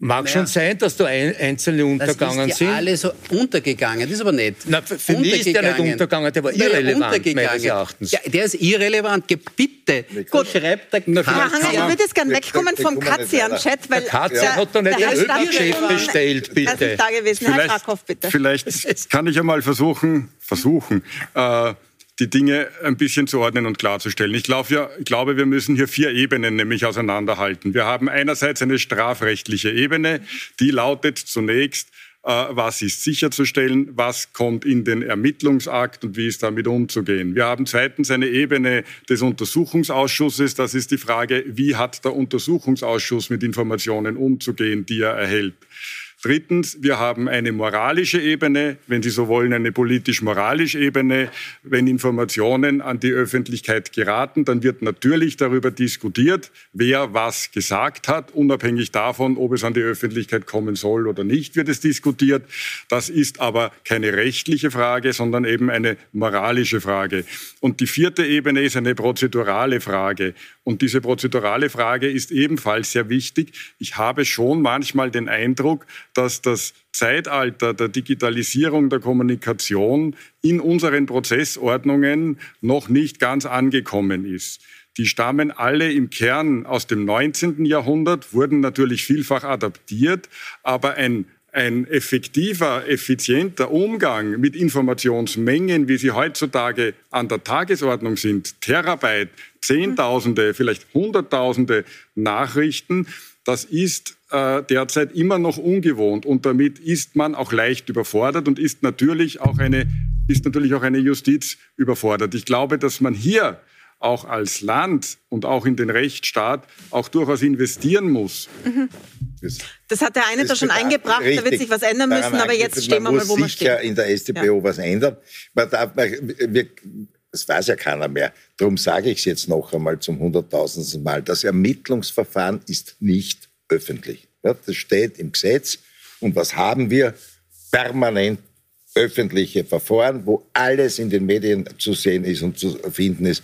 Mag naja. schon sein, dass da ein, einzelne untergegangen das ist ja alle so untergegangen, das ist aber nicht. Na, für, für mich ist der nicht untergegangen, der war irrelevant, meines Erachtens. Ja, der ist irrelevant, bitte. Gut, schreibt der Na, Herr Hanger, ich würde jetzt gerne wegkommen vom Katzian-Chat, weil... Der Katzian hat doch nicht den Ölchef bestellt, bitte. Da gewesen. Herr Krakow, bitte. Vielleicht kann ich einmal versuchen, versuchen, äh, die Dinge ein bisschen zu ordnen und klarzustellen. Ich, glaub, ja, ich glaube, wir müssen hier vier Ebenen nämlich auseinanderhalten. Wir haben einerseits eine strafrechtliche Ebene, die lautet zunächst, äh, was ist sicherzustellen, was kommt in den Ermittlungsakt und wie ist damit umzugehen. Wir haben zweitens eine Ebene des Untersuchungsausschusses. Das ist die Frage, wie hat der Untersuchungsausschuss mit Informationen umzugehen, die er erhält. Drittens, wir haben eine moralische Ebene, wenn Sie so wollen, eine politisch-moralische Ebene. Wenn Informationen an die Öffentlichkeit geraten, dann wird natürlich darüber diskutiert, wer was gesagt hat. Unabhängig davon, ob es an die Öffentlichkeit kommen soll oder nicht, wird es diskutiert. Das ist aber keine rechtliche Frage, sondern eben eine moralische Frage. Und die vierte Ebene ist eine prozedurale Frage. Und diese prozedurale Frage ist ebenfalls sehr wichtig. Ich habe schon manchmal den Eindruck, dass das Zeitalter der Digitalisierung der Kommunikation in unseren Prozessordnungen noch nicht ganz angekommen ist. Die stammen alle im Kern aus dem 19. Jahrhundert, wurden natürlich vielfach adaptiert, aber ein ein effektiver, effizienter Umgang mit Informationsmengen, wie sie heutzutage an der Tagesordnung sind, Terabyte, Zehntausende, vielleicht Hunderttausende Nachrichten, das ist äh, derzeit immer noch ungewohnt und damit ist man auch leicht überfordert und ist natürlich auch eine, ist natürlich auch eine Justiz überfordert. Ich glaube, dass man hier auch als Land und auch in den Rechtsstaat auch durchaus investieren muss. Mhm. Das hat der eine da schon eingebracht, richtig. da wird sich was ändern müssen, aber jetzt stehen wir mal, wo wir stehen. sicher in der StPO ja. was ändern. Man darf, wir, das weiß ja keiner mehr. Darum sage ich es jetzt noch einmal zum hunderttausendsten Mal. Das Ermittlungsverfahren ist nicht öffentlich. Ja, das steht im Gesetz. Und was haben wir? Permanent öffentliche Verfahren, wo alles in den Medien zu sehen ist und zu finden ist.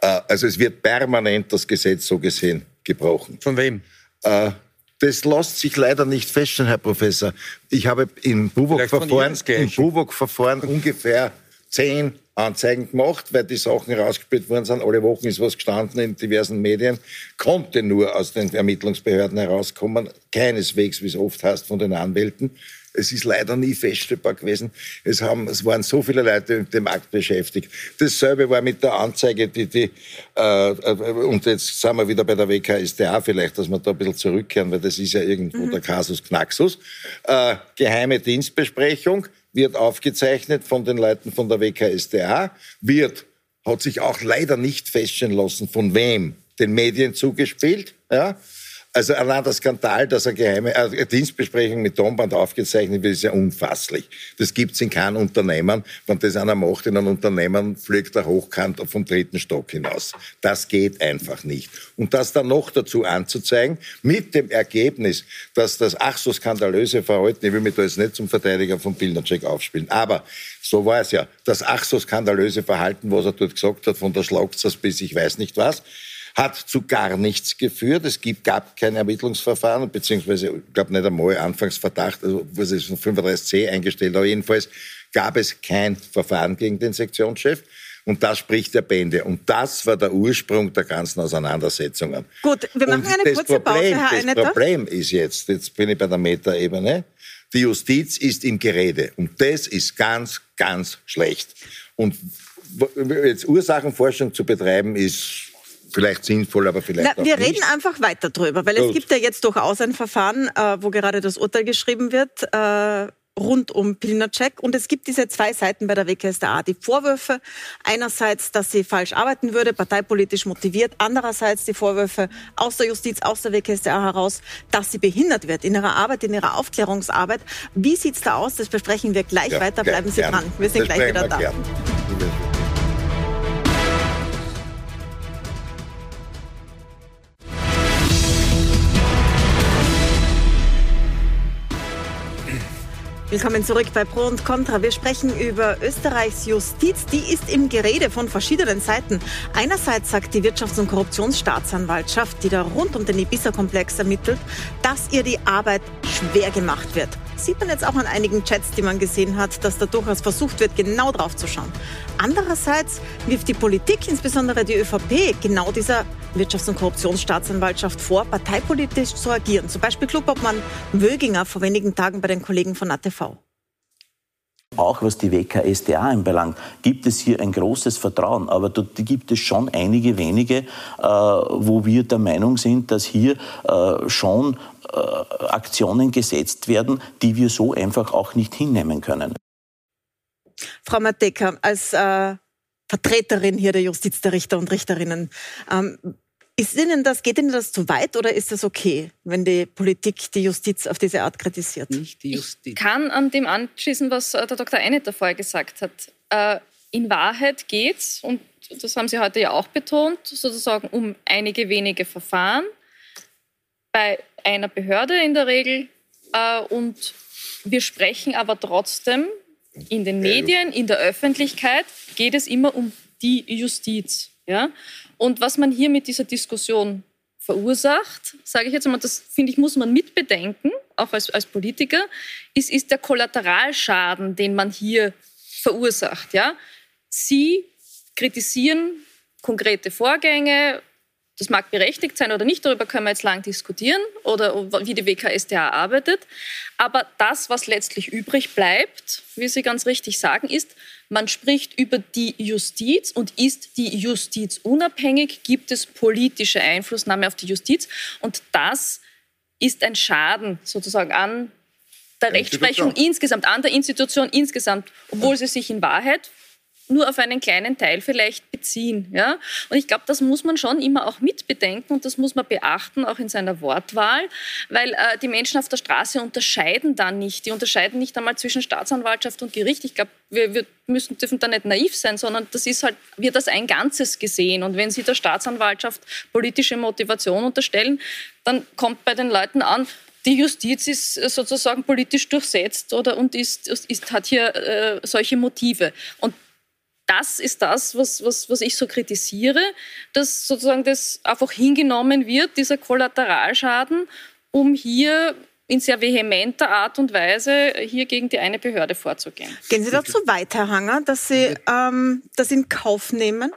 Äh, also es wird permanent das Gesetz so gesehen gebrochen. Von wem? Äh, das lässt sich leider nicht feststellen, Herr Professor. Ich habe im Buwok-Verfahren ungefähr zehn Anzeigen gemacht, weil die Sachen rausgespielt worden sind. Alle Wochen ist was gestanden in diversen Medien. Konnte nur aus den Ermittlungsbehörden herauskommen. Keineswegs, wie es oft heißt, von den Anwälten. Es ist leider nie feststellbar gewesen. Es, haben, es waren so viele Leute mit dem Akt beschäftigt. Dasselbe war mit der Anzeige, die, die äh, und jetzt sind wir wieder bei der WKStA vielleicht, dass wir da ein bisschen zurückkehren, weil das ist ja irgendwo mhm. der Kasus Knaxus. Äh, geheime Dienstbesprechung wird aufgezeichnet von den Leuten von der WKStA, wird, hat sich auch leider nicht feststellen lassen, von wem den Medien zugespielt. Ja? Also allein der Skandal, dass eine geheime äh, Dienstbesprechung mit Tonband aufgezeichnet wird, ist ja unfasslich. Das gibt's in keinem Unternehmen. Wenn das einer macht in einem Unternehmen, fliegt er hochkant vom dritten Stock hinaus. Das geht einfach nicht. Und das dann noch dazu anzuzeigen, mit dem Ergebnis, dass das ach so skandalöse Verhalten, ich will mich da jetzt nicht zum Verteidiger von Bildnercheck aufspielen, aber so war es ja, das ach so skandalöse Verhalten, was er dort gesagt hat, von der Schlagzers bis ich weiß nicht was, hat zu gar nichts geführt. Es gibt, gab kein Ermittlungsverfahren, beziehungsweise, ich glaube nicht einmal Anfangsverdacht, also was ist von 35c eingestellt, aber jedenfalls gab es kein Verfahren gegen den Sektionschef. Und das spricht der Bände. Und das war der Ursprung der ganzen Auseinandersetzungen. Gut, wir machen Und eine kurze Problem, Pause, Herr Das. Problem ist jetzt, jetzt bin ich bei der Metaebene, die Justiz ist im Gerede. Und das ist ganz, ganz schlecht. Und jetzt Ursachenforschung zu betreiben, ist vielleicht sinnvoll, aber vielleicht Na, auch wir nicht. reden einfach weiter drüber, weil es Gut. gibt ja jetzt durchaus ein Verfahren, äh, wo gerade das Urteil geschrieben wird. Äh, rund um Pilnacek. Und es gibt diese zwei Seiten bei der WKStA. Die Vorwürfe einerseits, dass sie falsch arbeiten würde, parteipolitisch motiviert. Andererseits die Vorwürfe aus der Justiz, aus der WKStA heraus, dass sie behindert wird in ihrer Arbeit, in ihrer Aufklärungsarbeit. Wie sieht's da aus? Das besprechen wir gleich Ja, weiter. Bleiben Sie gern. dran. Wir sind Das gleich wieder wir da. gern. Willkommen zurück bei Pro und Contra. Wir sprechen über Österreichs Justiz. Die ist im Gerede von verschiedenen Seiten. Einerseits sagt die Wirtschafts- und Korruptionsstaatsanwaltschaft, die da rund um den Ibiza-Komplex ermittelt, dass ihr die Arbeit schwer gemacht wird. Sieht man jetzt auch an einigen Chats, die man gesehen hat, dass da durchaus versucht wird, genau drauf zu schauen. Andererseits wirft die Politik, insbesondere die ÖVP, genau dieser Wirtschafts- und Korruptionsstaatsanwaltschaft vor, parteipolitisch zu agieren. Zum Beispiel Klubobmann Wöginger vor wenigen Tagen bei den Kollegen von ATV. Auch was die WKStA anbelangt, gibt es hier ein großes Vertrauen. Aber dort gibt es schon einige wenige, äh, wo wir der Meinung sind, dass hier äh, schon äh, Aktionen gesetzt werden, die wir so einfach auch nicht hinnehmen können. Frau Mateka, als äh, Vertreterin hier der Justiz der Richter und Richterinnen, ähm, ist Ihnen das, geht Ihnen das zu weit oder ist das okay, wenn die Politik die Justiz auf diese Art kritisiert? Nicht die Justiz. Ich kann an dem anschließen, was äh, der Dr. Einetter vorher gesagt hat. Äh, In Wahrheit geht es, und das haben Sie heute ja auch betont, sozusagen um einige wenige Verfahren bei einer Behörde in der Regel. Äh, Und wir sprechen aber trotzdem in den Medien, in der Öffentlichkeit, geht es immer um die Justiz. Ja? Und was man hier mit dieser Diskussion verursacht, sage ich jetzt mal, das finde ich, muss man mitbedenken, auch als, als Politiker, ist, ist der Kollateralschaden, den man hier verursacht. Ja? Sie kritisieren konkrete Vorgänge, das mag berechtigt sein oder nicht, darüber können wir jetzt lang diskutieren oder wie die WKStA arbeitet. Aber das, was letztlich übrig bleibt, wie Sie ganz richtig sagen, ist, man spricht über die Justiz und ist die Justiz unabhängig, gibt es politische Einflussnahme auf die Justiz? Und das ist ein Schaden sozusagen an der Rechtsprechung insgesamt, an der Institution insgesamt, obwohl sie sich in Wahrheit nur auf einen kleinen Teil vielleicht beziehen. Ja? Und ich glaube, das muss man schon immer auch mitbedenken und das muss man beachten, auch in seiner Wortwahl, weil äh, die Menschen auf der Straße unterscheiden dann nicht. Die unterscheiden nicht einmal zwischen Staatsanwaltschaft und Gericht. Ich glaube, wir, wir müssen, dürfen da nicht naiv sein, sondern das ist halt, wird als ein Ganzes gesehen. Und wenn Sie der Staatsanwaltschaft politische Motivation unterstellen, dann kommt bei den Leuten an, die Justiz ist äh, sozusagen politisch durchsetzt oder und ist, ist, hat hier äh, solche Motive. Und das ist das, was, was, was ich so kritisiere, dass sozusagen das einfach hingenommen wird, dieser Kollateralschaden, um hier in sehr vehementer Art und Weise hier gegen die eine Behörde vorzugehen. Gehen Sie da zu weit, Herr Hanger, dass Sie ähm, das in Kauf nehmen?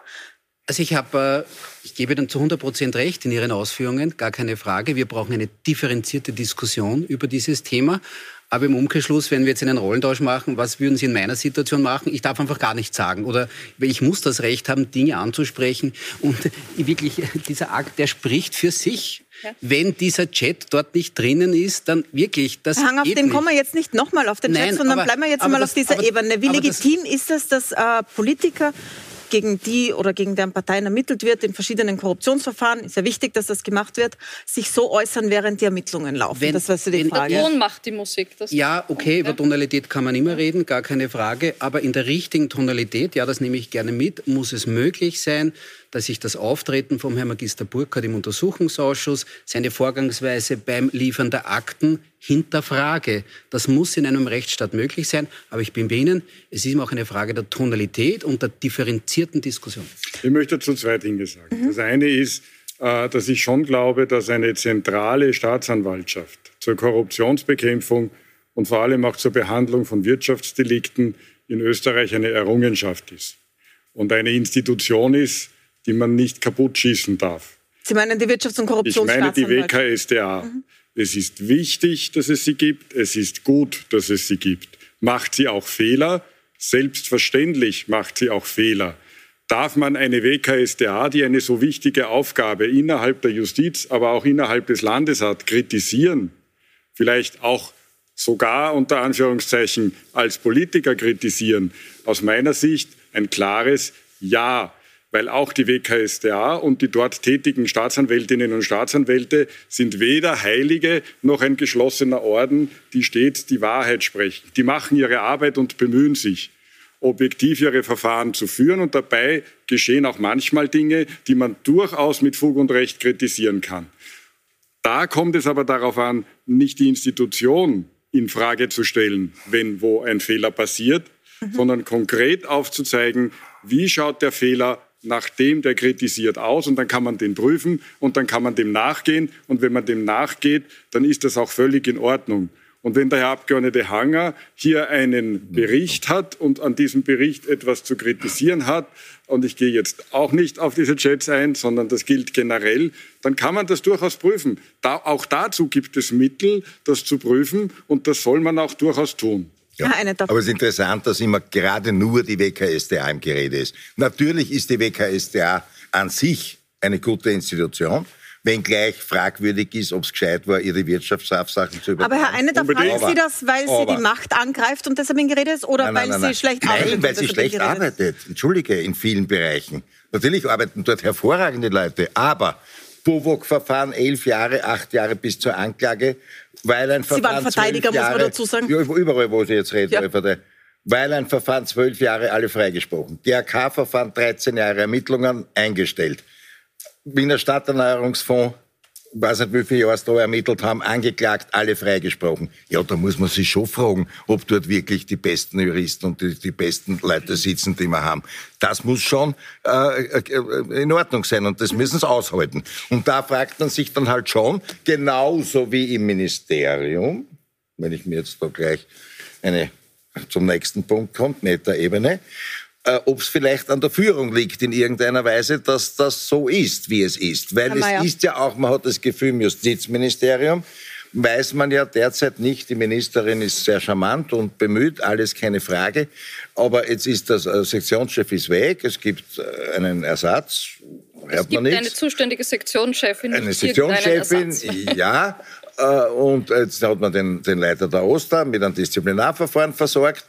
Also ich habe, äh, ich gebe Ihnen zu 100 Prozent recht in Ihren Ausführungen, gar keine Frage. Wir brauchen eine differenzierte Diskussion über dieses Thema. Aber im Umkehrschluss, wenn wir jetzt einen Rollentausch machen, was würden Sie in meiner Situation machen? Ich darf einfach gar nichts sagen. Oder ich muss das Recht haben, Dinge anzusprechen. Und wirklich, dieser Akt, der spricht für sich. Ja. Wenn dieser Chat dort nicht drinnen ist, dann wirklich, das Hanger, auf geht den nicht. kommen wir jetzt nicht nochmal auf den Chat, Nein, sondern aber- bleiben wir jetzt mal das- auf dieser aber- Ebene. Wie aber das- legitim ist es, dass äh, Politiker gegen die oder gegen deren Parteien ermittelt wird in verschiedenen Korruptionsverfahren, ist ja wichtig, dass das gemacht wird, sich so äußern, während die Ermittlungen laufen? Wenn- das war so die wenn- Der Frage. Ton macht die Musik. Das Ja, okay, über Tonalität kann man immer reden, gar keine Frage. Aber in der richtigen Tonalität, ja, das nehme ich gerne mit, muss es möglich sein, dass ich das Auftreten vom Herrn Magister Burkhardt im Untersuchungsausschuss, seine Vorgangsweise beim Liefern der Akten hinterfrage. Das muss in einem Rechtsstaat möglich sein. Aber ich bin bei Ihnen, es ist immer auch eine Frage der Tonalität und der differenzierten Diskussion. Ich möchte dazu zwei Dinge sagen. Das eine ist, äh, dass ich schon glaube, dass eine zentrale Staatsanwaltschaft zur Korruptionsbekämpfung und vor allem auch zur Behandlung von Wirtschaftsdelikten in Österreich eine Errungenschaft ist und eine Institution ist, die man nicht kaputt schießen darf. Sie meinen die Wirtschafts- und Korruptionsstaatsanwaltschaft? Ich meine die WKSDA. Mhm. Es ist wichtig, dass es sie gibt. Es ist gut, dass es sie gibt. Macht sie auch Fehler? Selbstverständlich macht sie auch Fehler. Darf man eine WKSDA, die eine so wichtige Aufgabe innerhalb der Justiz, aber auch innerhalb des Landes hat, kritisieren? Vielleicht auch sogar unter Anführungszeichen als Politiker kritisieren? Aus meiner Sicht ein klares Ja weil auch die WKSDA und die dort tätigen Staatsanwältinnen und Staatsanwälte sind weder Heilige noch ein geschlossener Orden, die stets die Wahrheit sprechen. Die machen ihre Arbeit und bemühen sich, objektiv ihre Verfahren zu führen und dabei geschehen auch manchmal Dinge, die man durchaus mit Fug und Recht kritisieren kann. Da kommt es aber darauf an, nicht die Institution in Frage zu stellen, wenn wo ein Fehler passiert, mhm. sondern konkret aufzuzeigen, wie schaut der Fehler nachdem der kritisiert aus und dann kann man den prüfen und dann kann man dem nachgehen und wenn man dem nachgeht, dann ist das auch völlig in Ordnung. Und wenn der Herr Abgeordnete Hanger hier einen Bericht hat und an diesem Bericht etwas zu kritisieren hat, und ich gehe jetzt auch nicht auf diese Chats ein, sondern das gilt generell, dann kann man das durchaus prüfen. Da, auch dazu gibt es Mittel, das zu prüfen, und das soll man auch durchaus tun. Ja. Aber es ist interessant, dass immer gerade nur die WKSDA im Gerede ist. Natürlich ist die WKSDA an sich eine gute Institution wenngleich fragwürdig ist, ob es gescheit war, ihre Wirtschaftssachen zu übertragen. Aber Herr Eine, da fragen Sie das, weil aber, sie die Macht angreift und deshalb in Gerede ist oder nein, nein, weil nein, sie schlecht arbeitet? Nein, weil sie schlecht arbeitet. Entschuldige, in vielen Bereichen. Natürlich arbeiten dort hervorragende Leute, aber Bovok-Verfahren, elf Jahre, acht Jahre bis zur Anklage, weil ein Verfahren. Sie waren Verteidiger, Jahre, muss man dazu sagen. Überall, wo Sie jetzt reden, ja. weil ein Verfahren zwölf Jahre alle freigesprochen. DRK-Verfahren 13 Jahre Ermittlungen eingestellt. Wiener Stadterneuerungsfonds weiß nicht, wie viele Jahre da ermittelt haben, angeklagt, alle freigesprochen. Ja, da muss man sich schon fragen, ob dort wirklich die besten Juristen und die, die besten Leute sitzen, die wir haben. Das muss schon äh, äh in Ordnung sein und das müssen sie aushalten. Und da fragt man sich dann halt schon, genauso wie im Ministerium, wenn ich mir jetzt da gleich eine zum nächsten Punkt kommt, Meta-Ebene, äh, ob es vielleicht an der Führung liegt in irgendeiner Weise, dass das so ist, wie es ist. Weil es ist ja auch, man hat das Gefühl im Justizministerium, weiß man ja derzeit nicht. Die Ministerin ist sehr charmant und bemüht, alles keine Frage. Aber jetzt ist das äh, Sektionschef ist weg, es gibt äh, einen Ersatz. Hört es gibt eine zuständige Sektionschefin. Eine Sektionschefin, ja. Äh, und jetzt hat man den, den Leiter der Oster mit einem Disziplinarverfahren versorgt.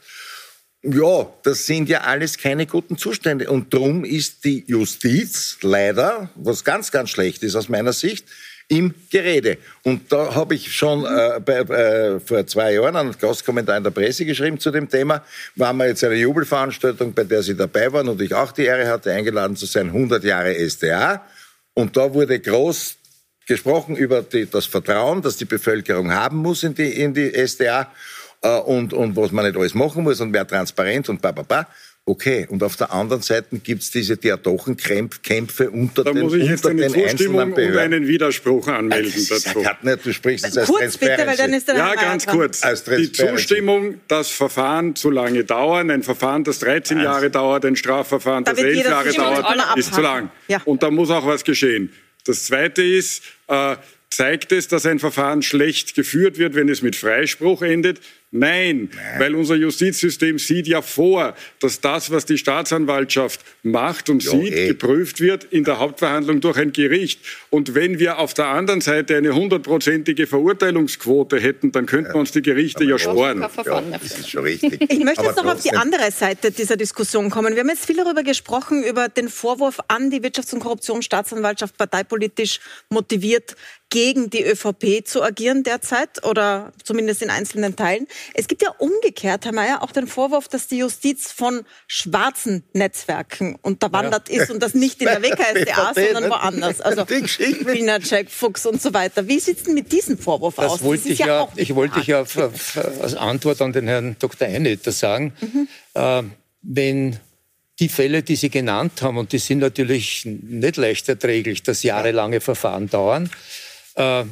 Ja, das sind ja alles keine guten Zustände. Und darum ist die Justiz leider, was ganz, ganz schlecht ist aus meiner Sicht, im Gerede. Und da habe ich schon äh, bei, äh, vor zwei Jahren einen Gastkommentar in der Presse geschrieben zu dem Thema. Waren wir jetzt eine Jubelveranstaltung, bei der Sie dabei waren und ich auch die Ehre hatte, eingeladen zu sein, 100 Jahre SDA. Und da wurde groß gesprochen über die, das Vertrauen, das die Bevölkerung haben muss in die, in die SDA äh, und, und was man nicht alles machen muss und mehr transparent und ba. Okay, und auf der anderen Seite gibt's diese Diadochenkämpfe unter da den Da muss ich jetzt eine Zustimmung und einen Widerspruch anmelden äh, dazu. Nicht, du sprichst jetzt als kurz bitte, weil dann ist der Ja, ganz kurz. Die Zustimmung, dass Verfahren zu lange dauern, ein Verfahren, das 13 Jahre dauert, ein Strafverfahren, das 11 Jahre dauert, ist zu lang. Ja. Und da muss auch was geschehen. Das Zweite ist, äh, zeigt es, dass ein Verfahren schlecht geführt wird, wenn es mit Freispruch endet? Nein, Nein, weil unser Justizsystem sieht ja vor, dass das, was die Staatsanwaltschaft macht und jo, sieht, ey. Eh. geprüft wird in der Hauptverhandlung durch ein Gericht. Und wenn wir auf der anderen Seite eine hundertprozentige Verurteilungsquote hätten, dann könnten wir uns die Gerichte ja sparen. Ja, das ist schon richtig. Ich möchte jetzt noch auf die andere Seite dieser Diskussion kommen. Wir haben jetzt viel darüber gesprochen, über den Vorwurf an die Wirtschafts- und Korruptionsstaatsanwaltschaft parteipolitisch motiviert gegen die ÖVP zu agieren derzeit oder zumindest in einzelnen Teilen. Es gibt ja umgekehrt, Herr Mayer, auch den Vorwurf, dass die Justiz von schwarzen Netzwerken unterwandert ja. ist und das nicht in der WKSDA, sondern woanders. Also Wienercheck, Fuchs und so weiter. Wie sieht es denn mit diesem Vorwurf das aus? Wollte ich, ja, ich wollte ich ja als Antwort an den Herrn Dr. Einetter sagen. Mhm. Äh, wenn die Fälle, die Sie genannt haben, und die sind natürlich nicht leicht erträglich, dass jahrelange Verfahren dauern, äh,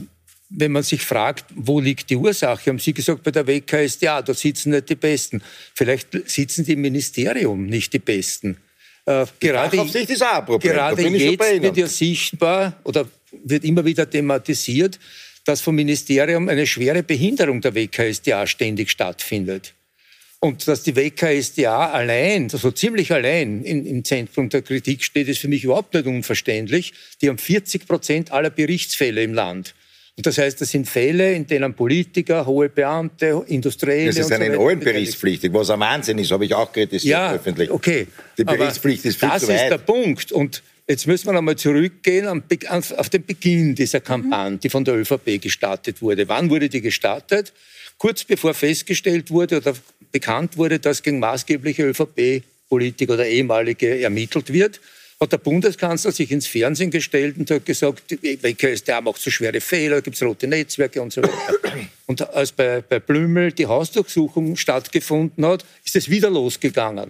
wenn man sich fragt, wo liegt die Ursache, haben Sie gesagt, bei der WKSDA, da sitzen nicht die Besten. Vielleicht sitzen die im Ministerium nicht die Besten. Äh, gerade ist auch ein Problem. gerade jetzt wird ja sichtbar oder wird immer wieder thematisiert, dass vom Ministerium eine schwere Behinderung der WKSDA ständig stattfindet. Und dass die WKSDA allein, also ziemlich allein in, im Zentrum der Kritik steht, ist für mich überhaupt nicht unverständlich. Die haben 40 Prozent aller Berichtsfälle im Land. Und das heißt, das sind Fälle, in denen Politiker, hohe Beamte, Industrielle. Das ist eine so allen berichtsspflichtig, was ein Wahnsinn ist, habe ich auch kritisiert ja, öffentlich. Okay. Die Berichtspflicht ist viel das zu weit. Das ist der Punkt. Und jetzt müssen wir nochmal zurückgehen auf den Beginn dieser Kampagne, die von der ÖVP gestartet wurde. Wann wurde die gestartet? Kurz bevor festgestellt wurde oder bekannt wurde, dass gegen maßgebliche ÖVP-Politiker oder ehemalige ermittelt wird hat der Bundeskanzler sich ins Fernsehen gestellt und hat gesagt, WKStA macht so schwere Fehler, gibt es rote Netzwerke und so weiter. Und als bei, bei Blümel die Hausdurchsuchung stattgefunden hat, ist es wieder losgegangen.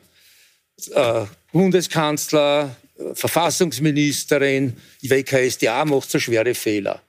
Äh, Bundeskanzler, Verfassungsministerin, die WKStA macht so schwere Fehler.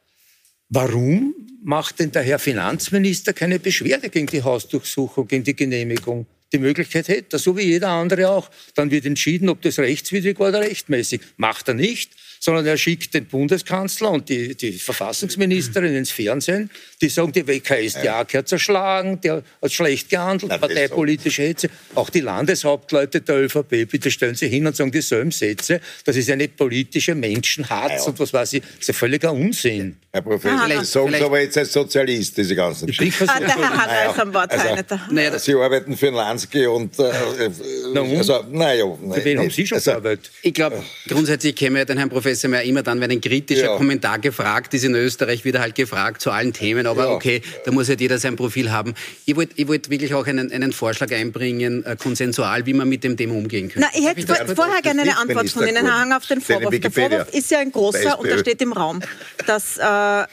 Warum macht denn der Herr Finanzminister keine Beschwerde gegen die Hausdurchsuchung, gegen die Genehmigung? Die Möglichkeit hätte, so wie jeder andere auch. Dann wird entschieden, ob das rechtswidrig war oder rechtmäßig. Macht er nicht, sondern er schickt den Bundeskanzler und die, die Verfassungsministerin ins Fernsehen, die sagen, die WKStA ja. gehört zerschlagen, der hat schlecht gehandelt, Na, parteipolitische Hetze. Auch die Landeshauptleute der ÖVP, bitte stellen Sie hin und sagen dieselben Sätze. Das ist eine politische Menschenhatz ja. und was weiß ich, das ist ein völliger Unsinn. Herr Professor, ah, sagen Sie aber jetzt als Sozialist, diese ganzen Geschichten. Ah, der Herr Haller ist am Wort. Also, naja, Sie arbeiten für den Lansky und... Äh, Na und? Also, naja, für wen haben Sie schon also, gearbeitet? Ich glaube, grundsätzlich käme ja den Herrn Professor mehr immer dann, wenn ein kritischer ja. Kommentar gefragt ist in Österreich, wieder halt gefragt zu allen Themen. Aber ja. okay, da muss halt jeder sein Profil haben. Ich wollte ich wollt wirklich auch einen, einen Vorschlag einbringen, äh, konsensual, wie man mit dem Thema umgehen könnte. Na, ich hätte vor, vorher gerne eine Antwort von Ihnen, Herr Hang, auf den Vorwurf. Der Vorwurf ist ja ein großer und der steht im Raum, dass, äh,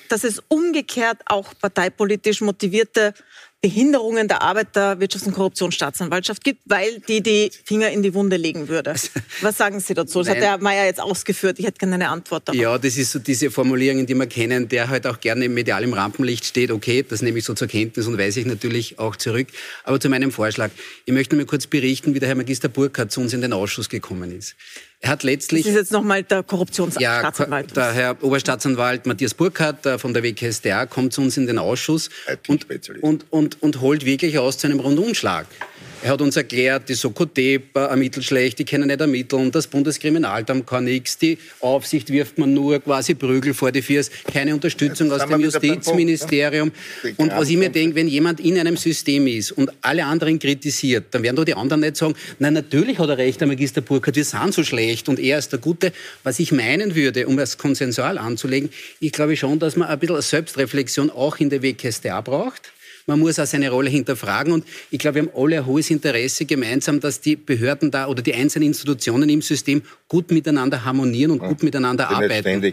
dass es umgekehrt auch parteipolitisch motivierte Behinderungen der Arbeit der Wirtschafts- und Korruptionsstaatsanwaltschaft gibt, weil die die Finger in die Wunde legen würde. Was sagen Sie dazu? Das Nein. hat Herr Mayer jetzt ausgeführt. Ich hätte gerne eine Antwort darauf. Ja, das ist so diese Formulierung, die wir kennen, der halt auch gerne im Rampenlicht steht. Okay, das nehme ich so zur Kenntnis und weise ich natürlich auch zurück. Aber zu meinem Vorschlag. Ich möchte mir kurz berichten, wie der Herr Magister Burkhardt zu uns in den Ausschuss gekommen ist. Er hat letztlich. Das ist jetzt nochmal der Korruptionsstaatsanwalt. Ja, der Herr Oberstaatsanwalt Matthias Burkhardt äh, von der WKSDA kommt zu uns in den Ausschuss und, und, und, und holt wirklich aus zu einem Rundumschlag. Er hat uns erklärt, die Sokotep ermittelt schlecht, die können nicht ermitteln, das Bundeskriminalamt kann nichts, die Aufsicht wirft man nur quasi Prügel vor die Füße, keine Unterstützung aus dem Justizministerium. Punkt, ja? Und was ich mir denke, wenn jemand in einem System ist und alle anderen kritisiert, dann werden doch die anderen nicht sagen, nein, natürlich hat er recht, der Magister Burkhardt, wir sind so schlecht und er ist der Gute. Was ich meinen würde, um das konsensual anzulegen, ich glaube schon, dass man ein bisschen Selbstreflexion auch in der WKStA braucht man muss auch seine Rolle hinterfragen. Und ich glaube, wir haben alle ein hohes Interesse gemeinsam, dass die Behörden da oder die einzelnen Institutionen im System gut miteinander harmonieren und gut miteinander arbeiten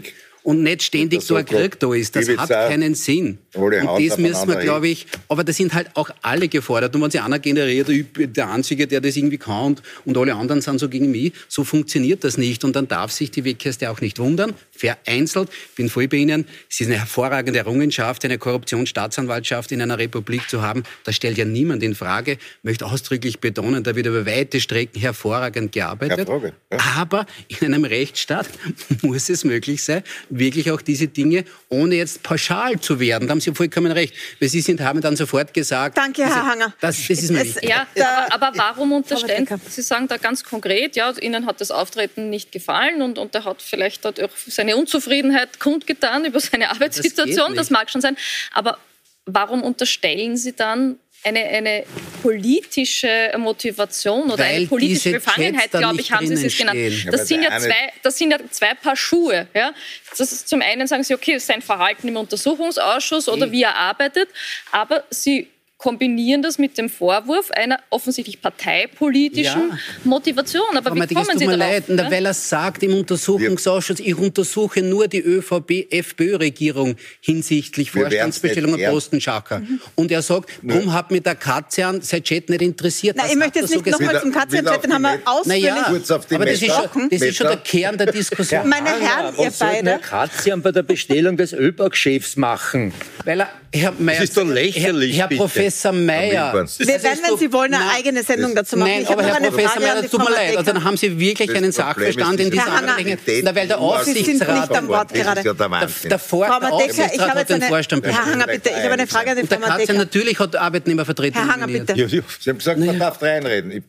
und nicht ständig so ein Krieg da ist. Das hat keinen Sinn. Und das müssen wir, glaube ich, aber da sind halt auch alle gefordert. Und wenn sich einer generiert, der Einzige, der das irgendwie kann und, und alle anderen sind so gegen mich, so funktioniert das nicht. Und dann darf sich die Wegkäste auch nicht wundern. Vereinzelt, bin voll bei Ihnen, es ist eine hervorragende Errungenschaft, eine Korruptionsstaatsanwaltschaft in einer Republik zu haben. Das stellt ja niemand in Frage. Ich möchte ausdrücklich betonen, da wird über weite Strecken hervorragend gearbeitet. Ja. Aber in einem Rechtsstaat muss es möglich sein, wirklich auch diese Dinge, ohne jetzt pauschal zu werden. Da haben Sie vollkommen recht. Weil Sie sind, haben dann sofort gesagt. Danke, Herr Hanger. Das, das ist mir es, Ja, aber, aber warum unterstellen Sie sagen da ganz konkret, ja, Ihnen hat das Auftreten nicht gefallen und, und er hat vielleicht dort auch seine Unzufriedenheit kundgetan über seine Arbeitssituation. Das, das mag schon sein. Aber warum unterstellen Sie dann, eine, eine politische Motivation oder Weil eine politische Befangenheit, glaube ich, haben Sie es genannt. Das sind, ja zwei, das sind ja zwei Paar Schuhe. Ja? Das ist, zum einen sagen Sie, okay, sein Verhalten im Untersuchungsausschuss oder wie er arbeitet, aber Sie kombinieren das mit dem Vorwurf einer offensichtlich parteipolitischen ja. Motivation. Aber, Aber wie kommen Sie darauf? Leid, ja? Weil er sagt im Untersuchungsausschuss, ich untersuche nur die ÖVP-FPÖ-Regierung hinsichtlich Vorstandsbestellung und Postenschacker. Mhm. Und er sagt, warum hat mich der Katzian seit Chat nicht interessiert? Na, ich möchte jetzt nicht nochmal zum Katzian Chat, den haben wir ausführlich naja, aber das ist, schon, das ist schon der Kern der Diskussion. Meine Herren, ihr beide. Was Katzian bei der Bestellung des ÖBAG-Chefs machen? Weil er, Herr Mayer, das ist doch lächerlich, Herr, Herr Professor Mayer. Wir werden, wenn Sie wollen, eine eigene Sendung dazu machen. Nein, aber Herr Professor Mayer, tut mir leid. Also dann haben Sie wirklich einen Sachverstand in dieser Angelegenheit. Weil der Aufsichtsrat... nicht am Wort gerade. Der, der, Vor Frau Mateka, ich habe jetzt eine, Herr Hanger, bitte, ich habe eine Frage an die Frau Mateka. natürlich hat Arbeitnehmervertretung Herr Hanger, bitte. Ja, Sie haben gesagt, man darf reinreden.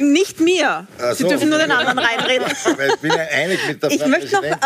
Nicht mir. Sie dürfen nur den anderen reinreden. Ich bin ja einig mit der Ich möchte noch äh,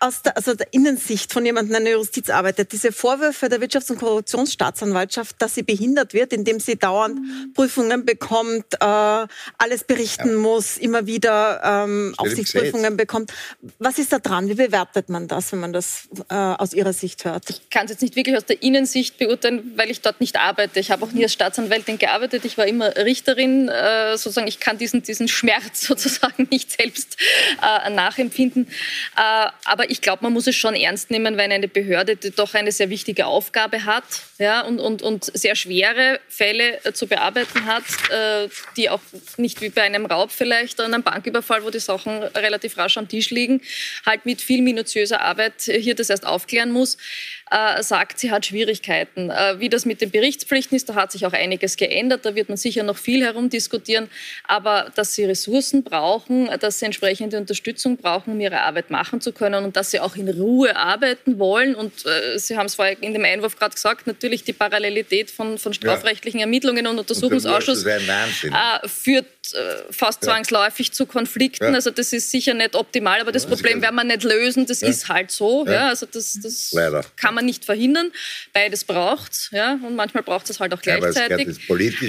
aus der, also der Innensicht von jemandem, der in der Justiz arbeitet, diese Vorwürfe der Wirtschafts- und Korruptionsstaatsanwaltschaft, dass sie behindert wird, indem sie dauernd Prüfungen bekommt, äh, alles berichten ja. muss, immer wieder ähm, Aufsichtsprüfungen bekommt. Was ist da dran? Wie bewertet man das, wenn man das äh, aus Ihrer Sicht hört? Ich kann es jetzt nicht wirklich aus der Innensicht beurteilen, weil ich dort nicht arbeite. Ich habe auch nie als Staatsanwältin gearbeitet. Ich war immer Richterin. Äh, sozusagen, ich kann diesen, diesen Schmerz sozusagen nicht selbst äh, nachempfinden. Äh, aber ich glaube, man muss es schon ernst nehmen, weil eine Behörde doch eine sehr wichtige Aufgabe hat ja, und, und, und sehr schwere Fälle äh, zu bearbeiten hat, äh, die auch nicht wie bei einem Raub vielleicht, oder einem Banküberfall, wo die Sachen relativ rasch am Tisch liegen, halt mit viel minutiöser Arbeit hier das erst aufklären muss äh, sagt, sie hat Schwierigkeiten. Äh, wie das mit den Berichtspflichten ist, da hat sich auch einiges geändert. Da wird man sicher noch viel herumdiskutieren. Aber dass sie Ressourcen brauchen, dass sie entsprechende Unterstützung brauchen, um ihre Arbeit machen zu können und dass sie auch in Ruhe arbeiten wollen. Und äh, Sie haben es vorher in dem Einwurf gerade gesagt, natürlich die Parallelität von, von strafrechtlichen Ermittlungen und Untersuchungsausschuss und äh, führt äh, fast ja. zwangsläufig zu Konflikten. Ja. Also das ist sicher nicht optimal, aber das ja, Problem werden wir nicht lösen. Das ist halt so. Ja. also das, das kann man nicht verhindern. Beides braucht ja, und manchmal braucht es halt auch gleichzeitig.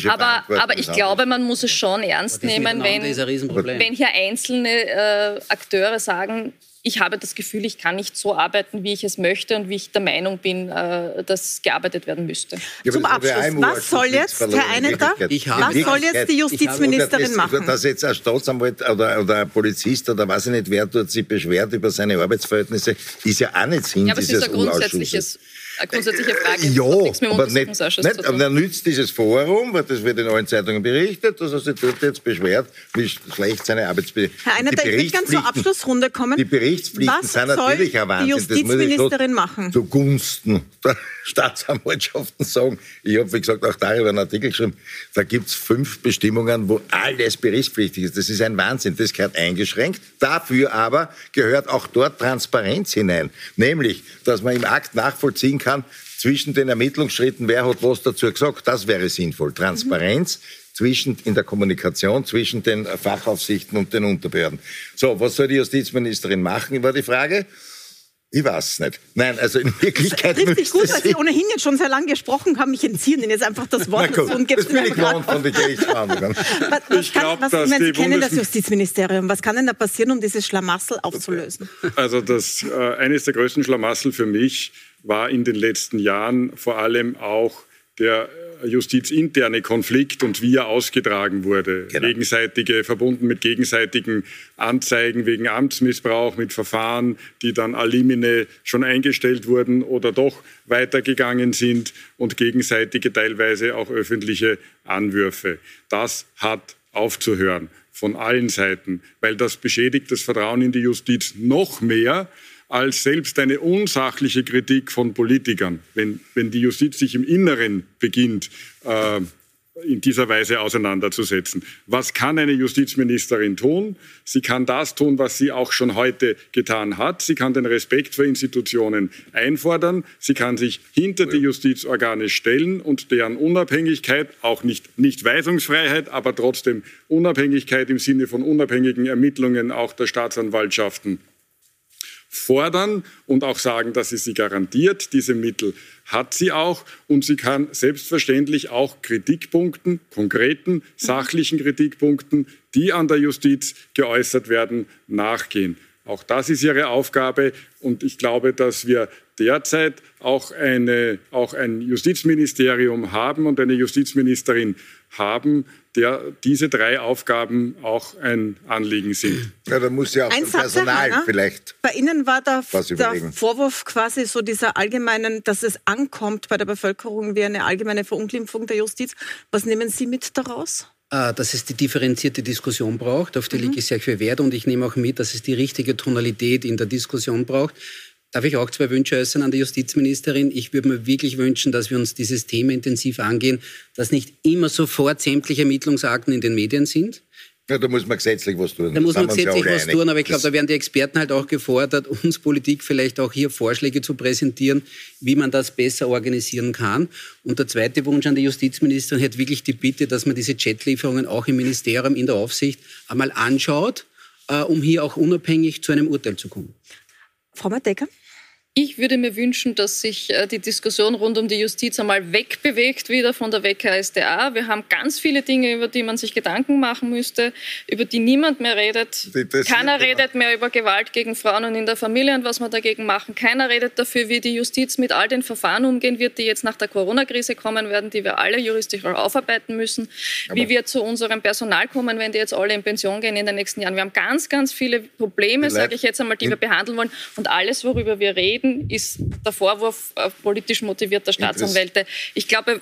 aber, aber ich glaube, man muss es schon ernst nehmen, wenn, wenn hier einzelne äh, Akteure sagen, ich habe das Gefühl, ich kann nicht so arbeiten, wie ich es möchte und wie ich der Meinung bin, äh, dass gearbeitet werden müsste. Ja, Zum Abschluss, was soll jetzt, Herr Eineter, was soll jetzt die Justizministerin machen? Dass jetzt ein Staatsanwalt oder, oder ein Polizist oder weiß ich nicht, wer dort sich beschwert über seine Arbeitsverhältnisse, ist ja auch nicht Sinn ja, aber dieses es ist ein grundsätzliches eine grundsätzliche Frage. Ja, aber, nicht, nicht, aber er nützt dieses Forum, weil das wird in allen Zeitungen berichtet, dass er sich dort jetzt beschwert, wie schlecht seine Arbeitsbedingungen Herr Einer, ich möchte gerne zur Abschlussrunde kommen. Die Berichtspflichten Was sind natürlich ein Wahnsinn. die Justizministerin machen? Zugunsten der Staatsanwaltschaften sagen. Ich habe, wie gesagt, auch darüber einen Artikel geschrieben. Da gibt es fünf Bestimmungen, wo alles berichtspflichtig ist. Das ist ein Wahnsinn. Das gehört eingeschränkt. Dafür aber gehört auch dort Transparenz hinein. Nämlich, dass man im Akt nachvollziehen kann, zwischen den Ermittlungsschritten, wer hat was dazu gesagt. Das wäre sinnvoll. Transparenz. Mhm zwischen, in der Kommunikation zwischen den Fachaufsichten und den Unterbehörden. So, was soll die Justizministerin machen, war die Frage. Ich weiß es nicht. Nein, also in Wirklichkeit. Das trifft sich gut, weil Sie ohnehin jetzt schon sehr lange gesprochen haben. Ich entziehe Ihnen jetzt einfach das Wort dazu und gebe es mir gewohnt von den Gerichtsverhandlungen. was, was, kann, was, ich meine, Sie kennen das Justizministerium. Was kann denn da passieren, um dieses Schlamassel aufzulösen? Also das, äh, eines der größten Schlamassel für mich war in den letzten Jahren vor allem auch der justizinterne Konflikt und wie er ausgetragen wurde. Genau. Gegenseitige, verbunden mit gegenseitigen Anzeigen wegen Amtsmissbrauch, mit Verfahren, die dann alimine schon eingestellt wurden oder doch weitergegangen sind und gegenseitige, teilweise auch öffentliche Anwürfe. Das hat aufzuhören von allen Seiten, weil das beschädigt das Vertrauen in die Justiz noch mehr, als selbst eine unsachliche Kritik von Politikern, wenn, wenn die Justiz sich im Inneren beginnt, äh, in dieser Weise auseinanderzusetzen. Was kann eine Justizministerin tun? Sie kann das tun, was sie auch schon heute getan hat. Sie kann den Respekt für Institutionen einfordern. Sie kann sich hinter die Justizorgane stellen und deren Unabhängigkeit, auch nicht, nicht Weisungsfreiheit, aber trotzdem Unabhängigkeit im Sinne von unabhängigen Ermittlungen auch der Staatsanwaltschaften fordern und auch sagen, dass sie sie garantiert. Diese Mittel hat sie auch und sie kann selbstverständlich auch Kritikpunkten, konkreten, sachlichen Kritikpunkten, die an der Justiz geäußert werden, nachgehen. Auch das ist ihre Aufgabe. Und ich glaube, dass wir derzeit auch, eine, auch ein Justizministerium haben und eine Justizministerin haben, der diese drei Aufgaben auch ein Anliegen sind. Ja, da muss ja auch Ein Personal Herr Hanna. vielleicht. Bei Ihnen war der, der. Vorwurf quasi so dieser allgemeinen, dass es ankommt bei der Bevölkerung wie eine allgemeine Verunglimpfung der Justiz. Was nehmen Sie mit daraus? Äh, dass es die differenzierte Diskussion braucht. Auf die lege ich sehr viel Wert und ich nehme auch mit, dass es die richtige Tonalität in der Diskussion braucht. Darf ich auch zwei Wünsche äußern an die Justizministerin? Ich würde mir wirklich wünschen, dass wir uns dieses Thema intensiv angehen, dass nicht immer sofort sämtliche Ermittlungsakten in den Medien sind. Ja, da muss man gesetzlich was tun. Da muss man gesetzlich was einig. tun, aber ich glaube, da werden die Experten halt auch gefordert, uns Politik vielleicht auch hier Vorschläge zu präsentieren, wie man das besser organisieren kann. Und der zweite Wunsch an die Justizministerin hätte wirklich die Bitte, dass man diese Chatlieferungen auch im Ministerium in der Aufsicht einmal anschaut, äh, um hier auch unabhängig zu einem Urteil zu kommen. Frau Mateka? Ich würde mir wünschen, dass sich äh, die Diskussion rund um die Justiz einmal wegbewegt wieder von der WKSDA. Wir haben ganz viele Dinge, über die man sich Gedanken machen müsste, über die niemand mehr redet. Keiner niemand. redet mehr über Gewalt gegen Frauen und in der Familie und was wir dagegen machen. Keiner redet dafür, wie die Justiz mit all den Verfahren umgehen wird, die jetzt nach der Corona-Krise kommen werden, die wir alle juristisch aufarbeiten müssen. wie wir zu unserem Personal kommen, wenn die jetzt alle in Pension gehen in den nächsten Jahren. Wir haben ganz, ganz viele Probleme, sage ich jetzt einmal, die wir behandeln wollen. Und alles, worüber wir reden, ist der Vorwurf äh, politisch motivierter Staatsanwälte. Ich glaube,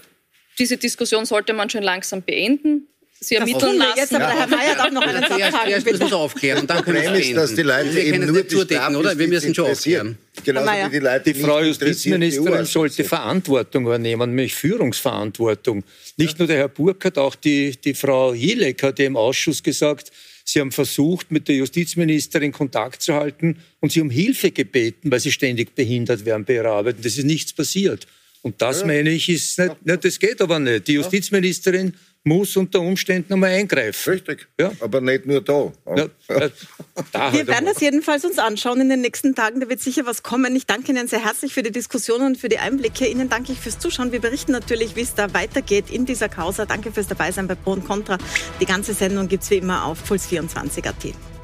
diese Diskussion sollte man schon langsam beenden. Sie ermitteln Jetzt lassen. aber der Herr Mayer darf noch einen Satz sagen, zuerst müssen wir es bitte. aufklären und dann können wir ist, dass die Leute wir eben nur zudecken, oder? Wir müssen schon aufklären. Genauso wie die Leute Die Frau die Justizministerin sollte. Verantwortung übernehmen, nämlich Führungsverantwortung. Nicht nur der Herr Burkhardt, auch die, die Frau Jelek hat ja im Ausschuss gesagt, sie haben versucht, mit der Justizministerin Kontakt zu halten und sie um Hilfe gebeten, weil sie ständig behindert werden bei ihrer Arbeit. Und das ist nichts passiert. Und das, meine ich, ist nicht, nicht, das geht aber nicht. Die Justizministerin muss unter Umständen einmal eingreifen. Richtig. Ja. Aber nicht nur da. Ja, äh, da Wir halt werden das jedenfalls uns anschauen in den nächsten Tagen. Da wird sicher was kommen. Ich danke Ihnen sehr herzlich für die Diskussion und für die Einblicke. Ihnen danke ich fürs Zuschauen. Wir berichten natürlich, wie es da weitergeht in dieser Causa. Danke fürs Dabeisein bei Pro und Contra. Die ganze Sendung gibt's wie immer auf Puls24.at.